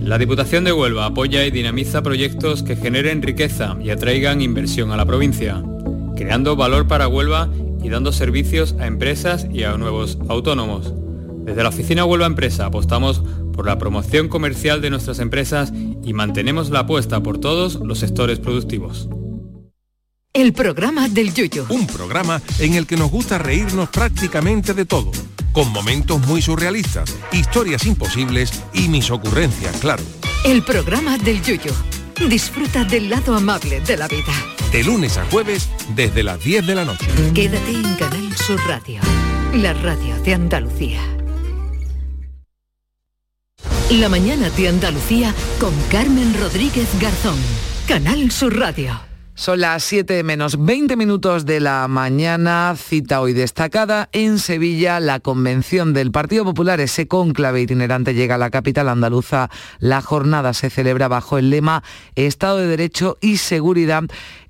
La Diputación de Huelva apoya y dinamiza proyectos que generen riqueza y atraigan inversión a la provincia, creando valor para Huelva y dando servicios a empresas y a nuevos autónomos. Desde la oficina Huelva Empresa apostamos por la promoción comercial de nuestras empresas y mantenemos la apuesta por todos los sectores productivos. El programa del Yuyo. Un programa en el que nos gusta reírnos prácticamente de todo, con momentos muy surrealistas, historias imposibles y mis ocurrencias, claro. El programa del Yuyo. Disfruta del lado amable de la vida. De lunes a jueves desde las 10 de la noche. Quédate en Canal Sur Radio, la radio de Andalucía. La mañana de Andalucía con Carmen Rodríguez Garzón. Canal Sur Radio. Son las 7 menos 20 minutos de la mañana, cita hoy destacada. En Sevilla, la convención del Partido Popular, ese cónclave itinerante, llega a la capital andaluza. La jornada se celebra bajo el lema Estado de Derecho y Seguridad.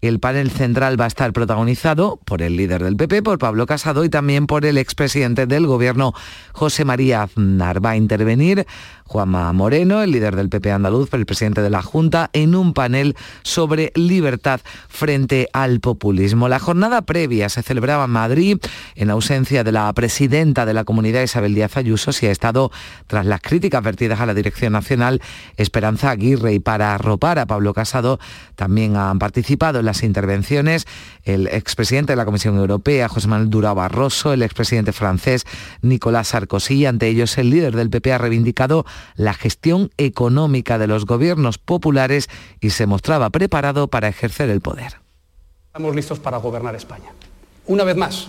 El panel central va a estar protagonizado por el líder del PP, por Pablo Casado, y también por el expresidente del Gobierno, José María Aznar. Va a intervenir Juanma Moreno, el líder del PP andaluz, el presidente de la Junta, en un panel sobre libertad frente al populismo. La jornada previa se celebraba en Madrid en ausencia de la presidenta de la comunidad, Isabel Díaz Ayuso, si ha estado tras las críticas vertidas a la Dirección Nacional Esperanza Aguirre y para arropar a Pablo Casado también han participado en intervenciones el expresidente de la Comisión Europea, José Manuel Durao Barroso, el expresidente francés Nicolás Sarkozy. Ante ellos, el líder del PP ha reivindicado la gestión económica de los gobiernos populares y se mostraba preparado para ejercer el poder. Estamos listos para gobernar España. Una vez más,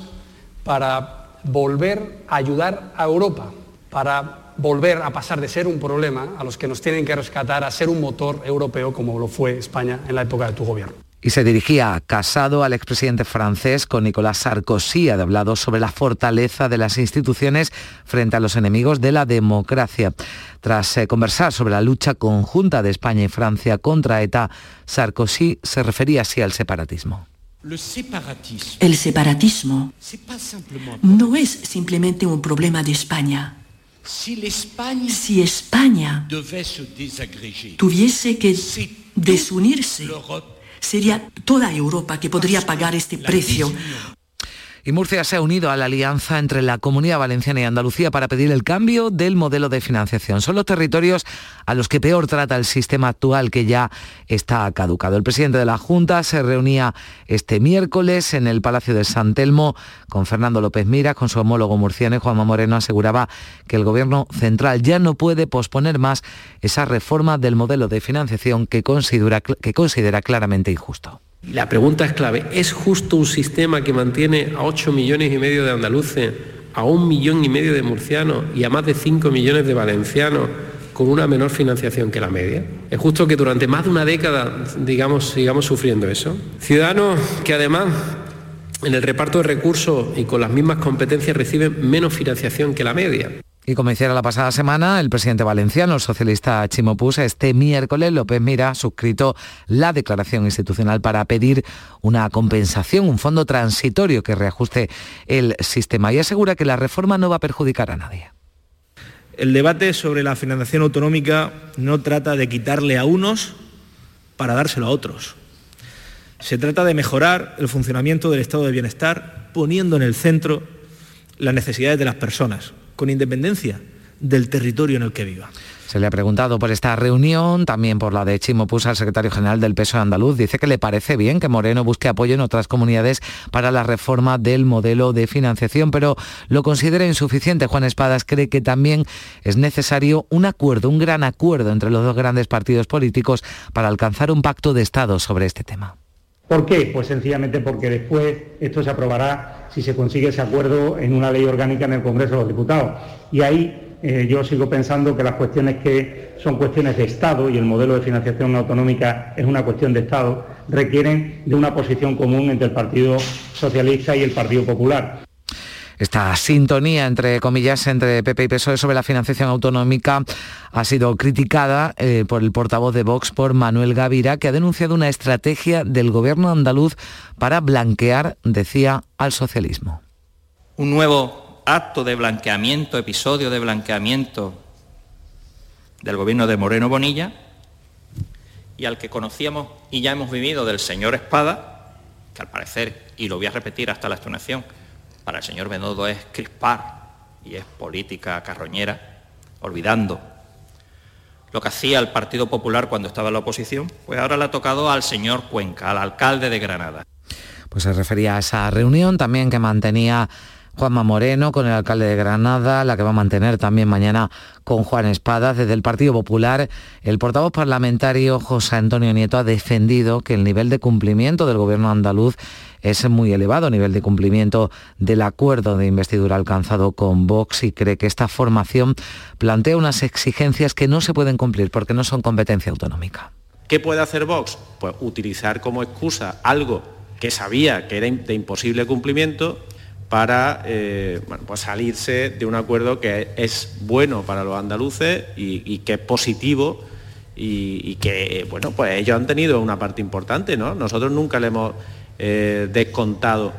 para volver a ayudar a Europa, para volver a pasar de ser un problema a los que nos tienen que rescatar a ser un motor europeo como lo fue España en la época de tu gobierno y se dirigía casado al expresidente francés con Nicolás Sarkozy. Ha hablado sobre la fortaleza de las instituciones frente a los enemigos de la democracia. Tras eh, conversar sobre la lucha conjunta de España y Francia contra ETA, Sarkozy se refería así al separatismo. El separatismo no es simplemente un problema de España. Si España tuviese que desunirse, sería toda Europa que podría pagar este precio. Y Murcia se ha unido a la alianza entre la Comunidad Valenciana y Andalucía para pedir el cambio del modelo de financiación. Son los territorios a los que peor trata el sistema actual que ya está caducado. El presidente de la Junta se reunía este miércoles en el Palacio de San Telmo con Fernando López Mira, con su homólogo murciano Juanma Moreno aseguraba que el gobierno central ya no puede posponer más esa reforma del modelo de financiación que considera claramente injusto. La pregunta es clave, ¿es justo un sistema que mantiene a 8 millones y medio de andaluces, a un millón y medio de murcianos y a más de 5 millones de valencianos con una menor financiación que la media? ¿Es justo que durante más de una década, digamos, sigamos sufriendo eso? Ciudadanos que además en el reparto de recursos y con las mismas competencias reciben menos financiación que la media. Y como hiciera la pasada semana, el presidente valenciano, el socialista Chimo Pusa, este miércoles López Mira ha suscrito la declaración institucional para pedir una compensación, un fondo transitorio que reajuste el sistema y asegura que la reforma no va a perjudicar a nadie. El debate sobre la financiación autonómica no trata de quitarle a unos para dárselo a otros. Se trata de mejorar el funcionamiento del estado de bienestar poniendo en el centro las necesidades de las personas, con independencia del territorio en el que viva. Se le ha preguntado por esta reunión, también por la de Chimo Pusa, el secretario general del PSOE andaluz. Dice que le parece bien que Moreno busque apoyo en otras comunidades para la reforma del modelo de financiación, pero lo considera insuficiente. Juan Espadas cree que también es necesario un acuerdo, un gran acuerdo entre los dos grandes partidos políticos para alcanzar un pacto de Estado sobre este tema. ¿Por qué? Pues sencillamente porque después esto se aprobará si se consigue ese acuerdo en una ley orgánica en el Congreso de los Diputados. Y ahí eh, yo sigo pensando que las cuestiones que son cuestiones de Estado y el modelo de financiación autonómica es una cuestión de Estado, requieren de una posición común entre el Partido Socialista y el Partido Popular. Esta sintonía, entre comillas, entre PP y PSOE sobre la financiación autonómica ha sido criticada eh, por el portavoz de Vox, por Manuel Gavira, que ha denunciado una estrategia del gobierno andaluz para blanquear, decía, al socialismo. Un nuevo acto de blanqueamiento, episodio de blanqueamiento del gobierno de Moreno Bonilla y al que conocíamos y ya hemos vivido del señor Espada, que al parecer, y lo voy a repetir hasta la extonación, para el señor Benodo es crispar y es política carroñera, olvidando lo que hacía el Partido Popular cuando estaba en la oposición, pues ahora le ha tocado al señor Cuenca, al alcalde de Granada. Pues se refería a esa reunión también que mantenía Juanma Moreno con el alcalde de Granada, la que va a mantener también mañana con Juan Espada. Desde el Partido Popular, el portavoz parlamentario José Antonio Nieto ha defendido que el nivel de cumplimiento del gobierno andaluz es muy elevado, nivel de cumplimiento del acuerdo de investidura alcanzado con Vox y cree que esta formación plantea unas exigencias que no se pueden cumplir porque no son competencia autonómica. ¿Qué puede hacer Vox? Pues utilizar como excusa algo que sabía que era de imposible cumplimiento para eh, pues salirse de un acuerdo que es bueno para los andaluces y, que es positivo y, que bueno, pues ellos han tenido una parte importante, ¿no? Nosotros nunca le hemos eh, descontado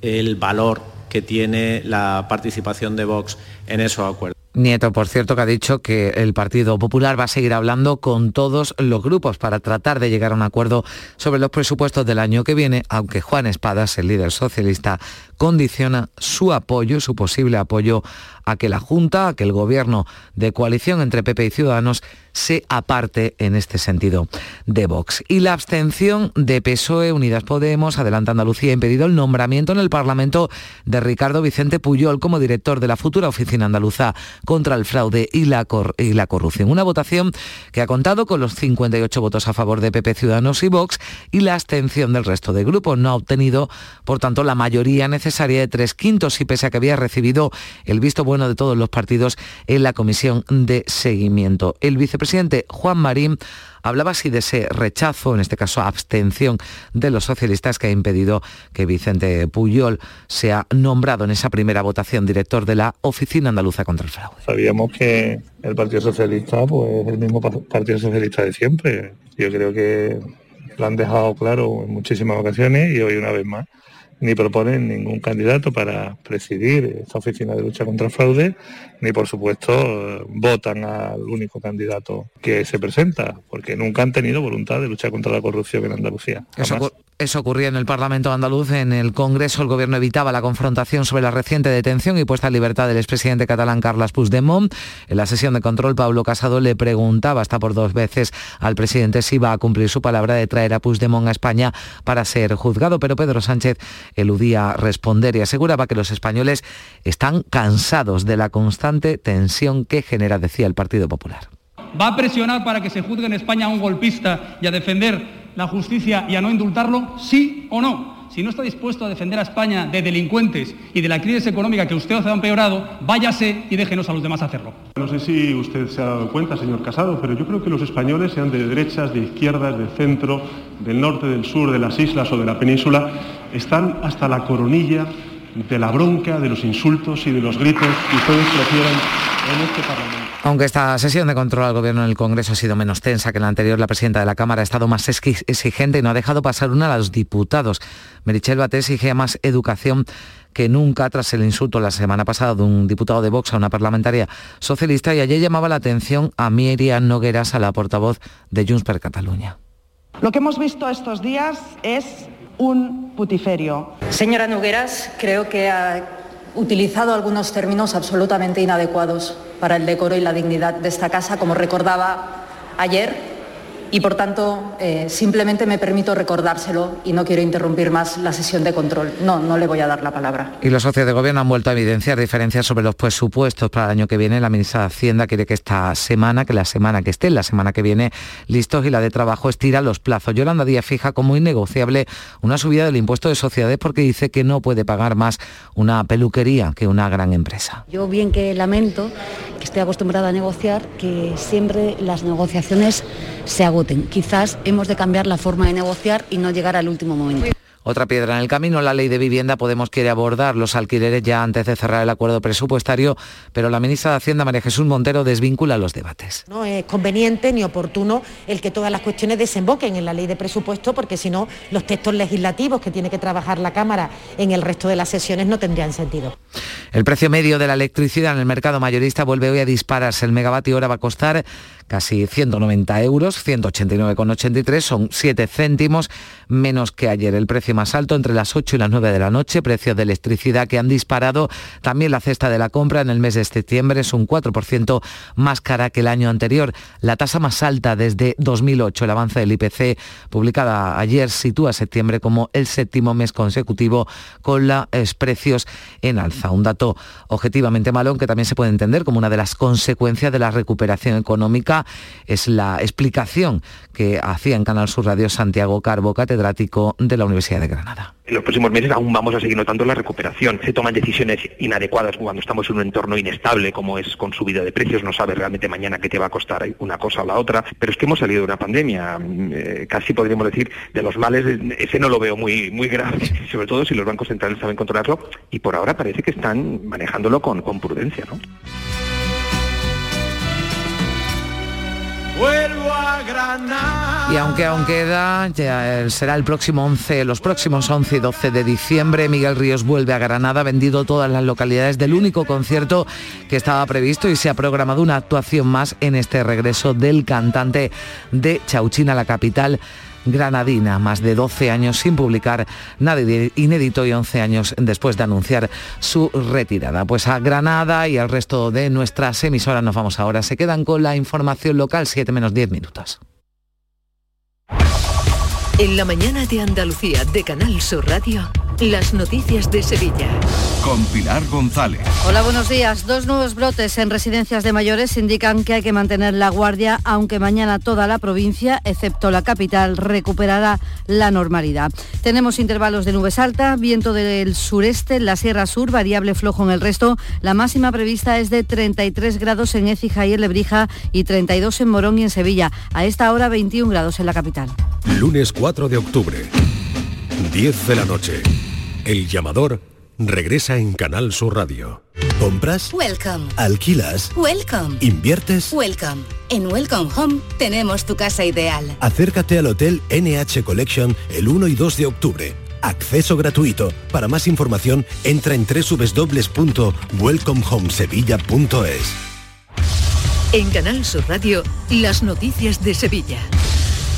el valor que tiene la participación de Vox en esos acuerdos. Nieto, por cierto, que ha dicho que el Partido Popular va a seguir hablando con todos los grupos para tratar de llegar a un acuerdo sobre los presupuestos del año que viene, aunque Juan Espadas, el líder socialista, condiciona su apoyo, su posible apoyo a que la Junta, a que el gobierno de coalición entre PP y Ciudadanos se aparte en este sentido de Vox. Y la abstención de PSOE, Unidas Podemos, Adelante Andalucía ha impedido el nombramiento en el Parlamento de Ricardo Vicente Puyol como director de la futura Oficina Andaluza contra el Fraude y la, y la Corrupción. Una votación que ha contado con los 58 votos a favor de PP Ciudadanos y Vox y la abstención del resto de grupos. No ha obtenido, por tanto, la mayoría necesaria de tres quintos y pese a que había recibido el visto bueno de todos los partidos en la comisión de seguimiento. El vicepresidente Juan Marín hablaba así de ese rechazo, en este caso abstención de los socialistas que ha impedido que Vicente Puyol sea nombrado en esa primera votación director de la Oficina Andaluza contra el Fraude. Sabíamos que el Partido Socialista pues, es el mismo Partido Socialista de siempre. Yo creo que lo han dejado claro en muchísimas ocasiones y hoy una vez más ni proponen ningún candidato para presidir esta oficina de lucha contra el fraude, ni por supuesto votan al único candidato que se presenta, porque nunca han tenido voluntad de luchar contra la corrupción en Andalucía. Eso ocurría en el Parlamento andaluz. En el Congreso el Gobierno evitaba la confrontación sobre la reciente detención y puesta en libertad del expresidente catalán Carles Puigdemont. En la sesión de control, Pablo Casado le preguntaba hasta por dos veces al presidente si iba a cumplir su palabra de traer a Puigdemont a España para ser juzgado, pero Pedro Sánchez eludía responder y aseguraba que los españoles están cansados de la constante tensión que genera, decía el Partido Popular. ¿Va a presionar para que se juzgue en España a un golpista y a defender la justicia y a no indultarlo? ¿Sí o no? Si no está dispuesto a defender a España de delincuentes y de la crisis económica que usted ha empeorado, váyase y déjenos a los demás hacerlo. No sé si usted se ha dado cuenta, señor Casado, pero yo creo que los españoles, sean de derechas, de izquierdas, de centro, del norte, del sur, de las islas o de la península, están hasta la coronilla de la bronca, de los insultos y de los gritos que ustedes prefieren en este Parlamento. Aunque esta sesión de control al Gobierno en el Congreso ha sido menos tensa que la anterior, la presidenta de la Cámara ha estado más exigente y no ha dejado pasar una a los diputados. Merichel Baté exige más educación que nunca tras el insulto la semana pasada de un diputado de Vox a una parlamentaria socialista y ayer llamaba la atención a Miriam Nogueras, a la portavoz de Junts per Cataluña. Lo que hemos visto estos días es un putiferio. Señora Nogueras, creo que ha utilizado algunos términos absolutamente inadecuados para el decoro y la dignidad de esta casa, como recordaba ayer y por tanto eh, simplemente me permito recordárselo y no quiero interrumpir más la sesión de control. No, no le voy a dar la palabra. Y los socios de gobierno han vuelto a evidenciar diferencias sobre los presupuestos para el año que viene. La ministra de Hacienda quiere que esta semana, que la semana que esté, la semana que viene, listos y la de trabajo estira los plazos. Yolanda Díaz fija como innegociable una subida del impuesto de sociedades porque dice que no puede pagar más una peluquería que una gran empresa. Yo bien que lamento, que estoy acostumbrada a negociar, que siempre las negociaciones se Quizás hemos de cambiar la forma de negociar y no llegar al último momento. Otra piedra en el camino, la ley de vivienda, Podemos quiere abordar los alquileres ya antes de cerrar el acuerdo presupuestario, pero la ministra de Hacienda, María Jesús Montero, desvincula los debates. No es conveniente ni oportuno el que todas las cuestiones desemboquen en la ley de presupuesto, porque si no, los textos legislativos que tiene que trabajar la Cámara en el resto de las sesiones no tendrían sentido. El precio medio de la electricidad en el mercado mayorista vuelve hoy a dispararse. El megavatio hora va a costar casi 190 euros, 189,83, son 7 céntimos menos que ayer. El precio más alto entre las 8 y las 9 de la noche, precios de electricidad que han disparado. También la cesta de la compra en el mes de septiembre es un 4% más cara que el año anterior. La tasa más alta desde 2008, el avance del IPC publicada ayer sitúa septiembre como el séptimo mes consecutivo con los precios en alza. Un dato objetivamente malo que también se puede entender como una de las consecuencias de la recuperación económica es la explicación que hacía en Canal Sur Radio Santiago Carbo, catedrático de la Universidad Granada. En los próximos meses aún vamos a seguir notando la recuperación. Se toman decisiones inadecuadas cuando estamos en un entorno inestable, como es con subida de precios, no sabes realmente mañana qué te va a costar una cosa o la otra. Pero es que hemos salido de una pandemia, eh, casi podríamos decir, de los males, ese no lo veo muy, muy grave, sobre todo si los bancos centrales saben controlarlo, y por ahora parece que están manejándolo con, con prudencia. ¿no? A Y aunque aún queda, ya será el próximo 11, los próximos 11 y 12 de diciembre, Miguel Ríos vuelve a Granada, vendido todas las localidades del único concierto que estaba previsto y se ha programado una actuación más en este regreso del cantante de Chauchina, la capital granadina, más de 12 años sin publicar nada inédito y 11 años después de anunciar su retirada. Pues a Granada y al resto de nuestras emisoras nos vamos ahora. Se quedan con la información local, 7 menos 10 minutos. En la mañana de Andalucía de Canal Sur Radio. Las noticias de Sevilla. Con Pilar González. Hola, buenos días. Dos nuevos brotes en residencias de mayores indican que hay que mantener la guardia, aunque mañana toda la provincia, excepto la capital, recuperará la normalidad. Tenemos intervalos de nubes alta, viento del sureste, la Sierra Sur, variable flojo en el resto. La máxima prevista es de 33 grados en Écija y en Lebrija y 32 en Morón y en Sevilla. A esta hora 21 grados en la capital. Lunes 4 de octubre, 10 de la noche. El llamador regresa en Canal Sur Radio. ¿Compras? Welcome. ¿Alquilas? Welcome. ¿Inviertes? Welcome. En Welcome Home tenemos tu casa ideal. Acércate al Hotel NH Collection el 1 y 2 de octubre. Acceso gratuito. Para más información, entra en www.welcomehomesevilla.es. En Canal Sur Radio, las noticias de Sevilla.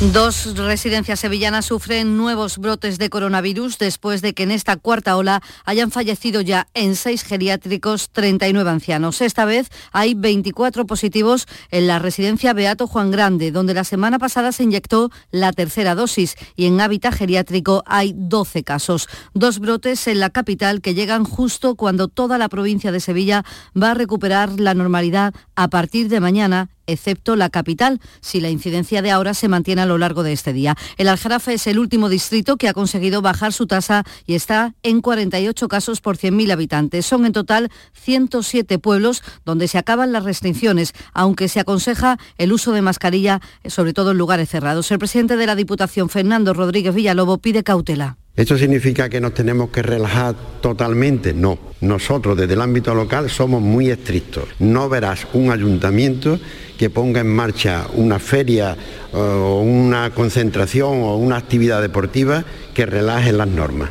Dos residencias sevillanas sufren nuevos brotes de coronavirus después de que en esta cuarta ola hayan fallecido ya en seis geriátricos 39 ancianos. Esta vez hay 24 positivos en la residencia Beato Juan Grande, donde la semana pasada se inyectó la tercera dosis y en hábitat geriátrico hay 12 casos. Dos brotes en la capital que llegan justo cuando toda la provincia de Sevilla va a recuperar la normalidad a partir de mañana excepto la capital, si la incidencia de ahora se mantiene a lo largo de este día. El Aljarafe es el último distrito que ha conseguido bajar su tasa y está en 48 casos por 100.000 habitantes. Son en total 107 pueblos donde se acaban las restricciones, aunque se aconseja el uso de mascarilla, sobre todo en lugares cerrados. El presidente de la Diputación, Fernando Rodríguez Villalobo, pide cautela. ¿Esto significa que nos tenemos que relajar totalmente? No. Nosotros desde el ámbito local somos muy estrictos. No verás un ayuntamiento que ponga en marcha una feria o una concentración o una actividad deportiva que relaje las normas.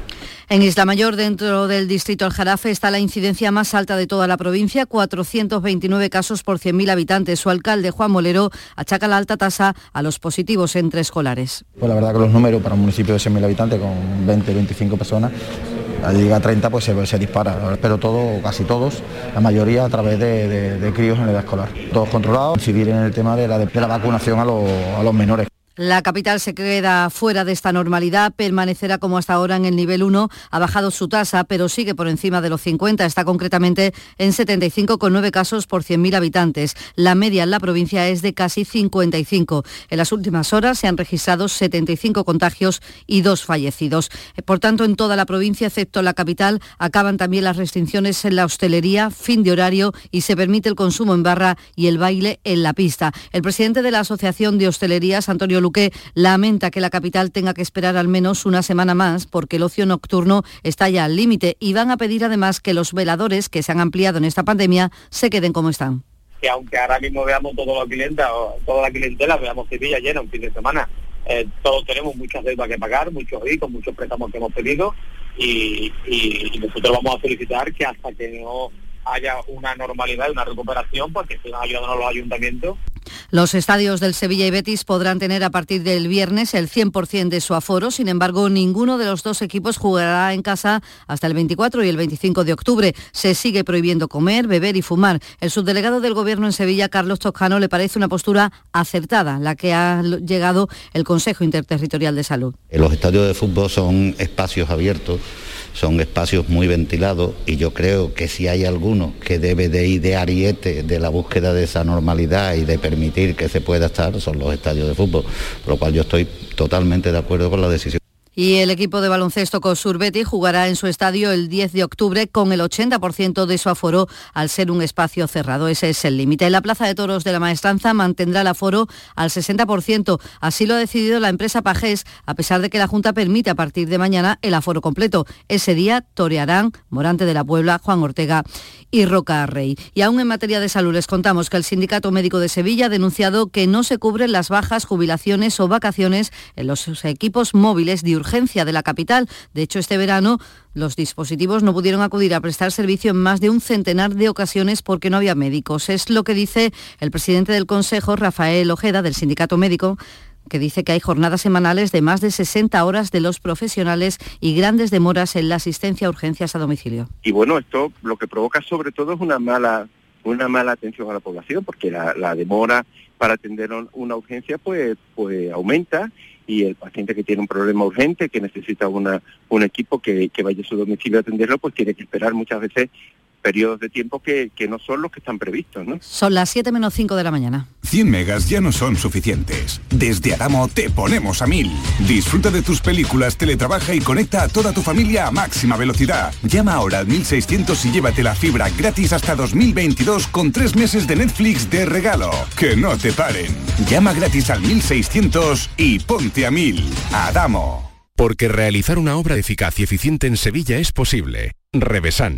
En Isla Mayor, dentro del distrito Aljarafe, está la incidencia más alta de toda la provincia, 429 casos por 100.000 habitantes. Su alcalde, Juan Molero, achaca la alta tasa a los positivos entre escolares. Pues la verdad que los números para un municipio de 100.000 habitantes con 20, 25 personas al llegar a 30 pues se, dispara, pero todo, casi todos, la mayoría a través de, críos en la edad escolar. Todos controlados, incidir en el tema de la, vacunación a los menores. La capital se queda fuera de esta normalidad, permanecerá como hasta ahora en el nivel 1, ha bajado su tasa, pero sigue por encima de los 50, está concretamente en 75,9 casos por 100.000 habitantes. La media en la provincia es de casi 55. En las últimas horas se han registrado 75 contagios y dos fallecidos. Por tanto, en toda la provincia, excepto la capital, acaban también las restricciones en la hostelería, fin de horario y se permite el consumo en barra y el baile en la pista. El presidente de la Asociación de Hostelerías, Antonio Luque lamenta que la capital tenga que esperar al menos una semana más porque el ocio nocturno está ya al límite y van a pedir además que los veladores que se han ampliado en esta pandemia se queden como están. Que aunque ahora mismo veamos toda la clienta, toda la clientela, veamos Sevilla llena un fin de semana, eh, todos tenemos muchas deudas que pagar, muchos ricos, muchos préstamos que hemos pedido y, nosotros vamos a solicitar que hasta que no haya una normalidad una recuperación, porque sigan ayudándonos los ayuntamientos los estadios del Sevilla y Betis podrán tener a partir del viernes el 100% de su aforo, sin embargo, ninguno de los dos equipos jugará en casa hasta el 24 y el 25 de octubre. Se sigue prohibiendo comer, beber y fumar. El subdelegado del Gobierno en Sevilla, Carlos Toscano, le parece una postura acertada, la que ha llegado el Consejo Interterritorial de Salud. Los estadios de fútbol son espacios abiertos son espacios muy ventilados y yo creo que si hay alguno que debe de ir de ariete de la búsqueda de esa normalidad y de permitir que se pueda estar, son los estadios de fútbol, por lo cual yo estoy totalmente de acuerdo con la decisión. Y el equipo de baloncesto Cosurbeti jugará en su estadio el 10 de octubre con el 80% de su aforo al ser un espacio cerrado. Ese es el límite. La Plaza de Toros de la Maestranza mantendrá el aforo al 60%. Así lo ha decidido la empresa Pajés, a pesar de que la Junta permite a partir de mañana el aforo completo. Ese día torearán Morante de la Puebla, Juan Ortega y Roca Rey. Y aún en materia de salud les contamos que el Sindicato Médico de Sevilla ha denunciado que no se cubren las bajas, jubilaciones o vacaciones en los equipos móviles de urgencia de la capital. De hecho, este verano los dispositivos no pudieron acudir a prestar servicio en más de un centenar de ocasiones porque no había médicos. Es lo que dice el presidente del Consejo, Rafael Ojeda, del Sindicato Médico, que dice que hay jornadas semanales de más de 60 horas de los profesionales y grandes demoras en la asistencia a urgencias a domicilio. Y bueno, esto lo que provoca sobre todo es una mala una mala atención a la población porque la, demora para atender una urgencia pues pues aumenta y el paciente que tiene un problema urgente, que necesita una, un equipo que, que vaya a su domicilio a atenderlo, pues tiene que esperar muchas veces periodos de tiempo que, no son los que están previstos. ¿no? Son las 7 menos 5 de la mañana. 100 megas ya no son suficientes. Desde Adamo te ponemos a 1000. Disfruta de tus películas, teletrabaja y conecta a toda tu familia a máxima velocidad. Llama ahora al 1600 y llévate la fibra gratis hasta 2022 con tres meses de Netflix de regalo. Que no te paren. Llama gratis al 1600 y ponte a 1000. Adamo. Porque realizar una obra eficaz y eficiente en Sevilla es posible. Revesan.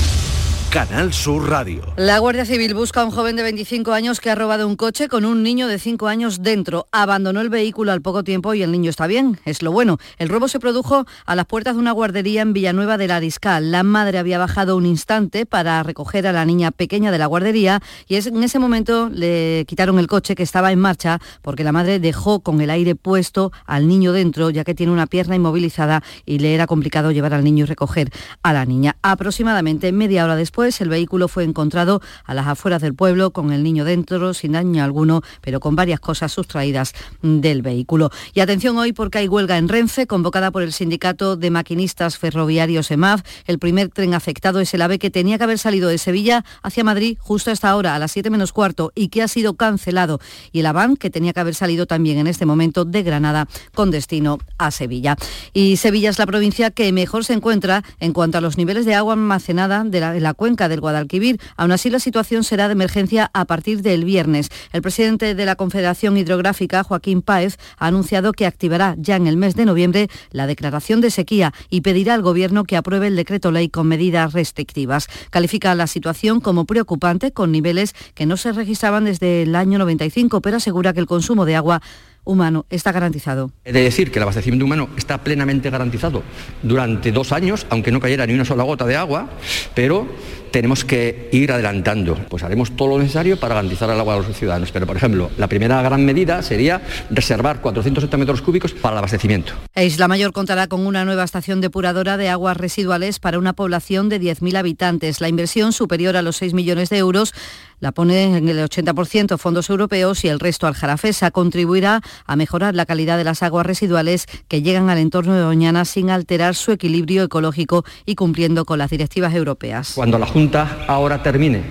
Canal Sur Radio. La Guardia Civil busca a un joven de 25 años que ha robado un coche con un niño de 5 años dentro. Abandonó el vehículo al poco tiempo y el niño está bien. Es lo bueno. El robo se produjo a las puertas de una guardería en Villanueva de la Ariscal. La madre había bajado un instante para recoger a la niña pequeña de la guardería y en ese momento le quitaron el coche que estaba en marcha porque la madre dejó con el aire puesto al niño dentro ya que tiene una pierna inmovilizada y le era complicado llevar al niño y recoger a la niña. Aproximadamente media hora después el vehículo fue encontrado a las afueras del pueblo con el niño dentro, sin daño alguno, pero con varias cosas sustraídas del vehículo. Y atención hoy porque hay huelga en Renfe, convocada por el Sindicato de Maquinistas Ferroviarios EMAF. El primer tren afectado es el AVE que tenía que haber salido de Sevilla hacia Madrid justo a esta hora, a las 7 menos cuarto, y que ha sido cancelado. Y el AVAN, que tenía que haber salido también en este momento de Granada con destino a Sevilla. Y Sevilla es la provincia que mejor se encuentra en cuanto a los niveles de agua almacenada de la, de la cuenca del Guadalquivir. Aún así, la situación será de emergencia a partir del viernes. El presidente de la Confederación Hidrográfica, Joaquín Páez, ha anunciado que activará ya en el mes de noviembre la declaración de sequía y pedirá al Gobierno que apruebe el decreto ley con medidas restrictivas. Califica la situación como preocupante con niveles que no se registraban desde el año 95, pero asegura que el consumo de agua humano está garantizado. He de decir que el abastecimiento humano está plenamente garantizado durante dos años, aunque no cayera ni una sola gota de agua, pero tenemos que ir adelantando. Pues haremos todo lo necesario para garantizar el agua a los ciudadanos. Pero, por ejemplo, la primera gran medida sería reservar 470 metros cúbicos para el abastecimiento. Isla Mayor contará con una nueva estación depuradora de aguas residuales para una población de 10.000 habitantes. La inversión superior a los 6 millones de euros la pone en el 80% fondos europeos y el resto al Jarafesa. Contribuirá a mejorar la calidad de las aguas residuales que llegan al entorno de Doñana sin alterar su equilibrio ecológico y cumpliendo con las directivas europeas. Cuando la Junta ahora termine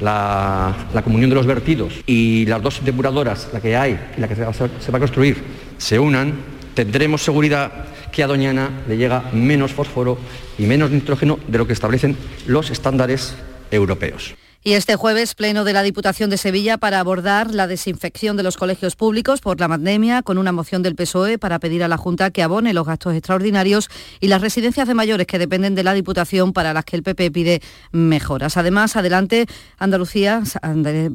la, comunión de los vertidos y las dos depuradoras, la que hay y la que se va, se va a construir, se unan, tendremos seguridad que a Doñana le llega menos fósforo y menos nitrógeno de lo que establecen los estándares europeos. Y este jueves, pleno de la Diputación de Sevilla para abordar la desinfección de los colegios públicos por la pandemia, con una moción del PSOE para pedir a la Junta que abone los gastos extraordinarios y las residencias de mayores que dependen de la Diputación para las que el PP pide mejoras. Además, adelante, Andalucía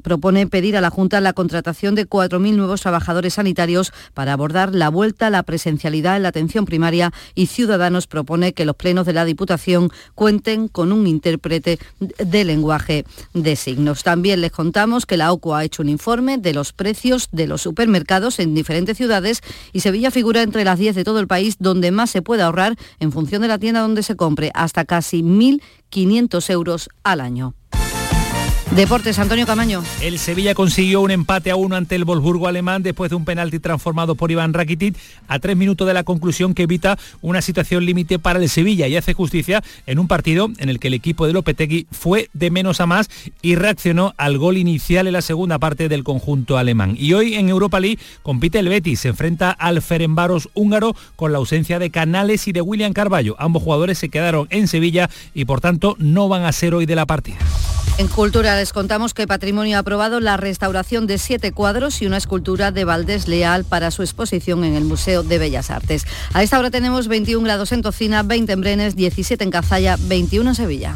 propone pedir a la Junta la contratación de 4.000 nuevos trabajadores sanitarios para abordar la vuelta a la presencialidad en la atención primaria y Ciudadanos propone que los plenos de la Diputación cuenten con un intérprete de lenguaje de signos. También les contamos que la OCU ha hecho un informe de los precios de los supermercados en diferentes ciudades y Sevilla figura entre las 10 de todo el país donde más se puede ahorrar en función de la tienda donde se compre, hasta casi 1.500 euros al año. Deportes, Antonio Camaño. El Sevilla consiguió un empate a uno ante el Wolfsburgo alemán después de un penalti transformado por Iván Rakitic a tres minutos de la conclusión que evita una situación límite para el Sevilla y hace justicia en un partido en el que el equipo de Lopetegui fue de menos a más y reaccionó al gol inicial en la segunda parte del conjunto alemán. Y hoy en Europa League compite el Betis, se enfrenta al Ferenbaros húngaro con la ausencia de Canales y de William Carballo. Ambos jugadores se quedaron en Sevilla y por tanto no van a ser hoy de la partida. En Cultura les contamos que Patrimonio ha aprobado la restauración de siete cuadros y una escultura de Valdés Leal para su exposición en el Museo de Bellas Artes. A esta hora tenemos 21 grados en Tocina, 20 en Brenes, 17 en Cazalla, 21 en Sevilla.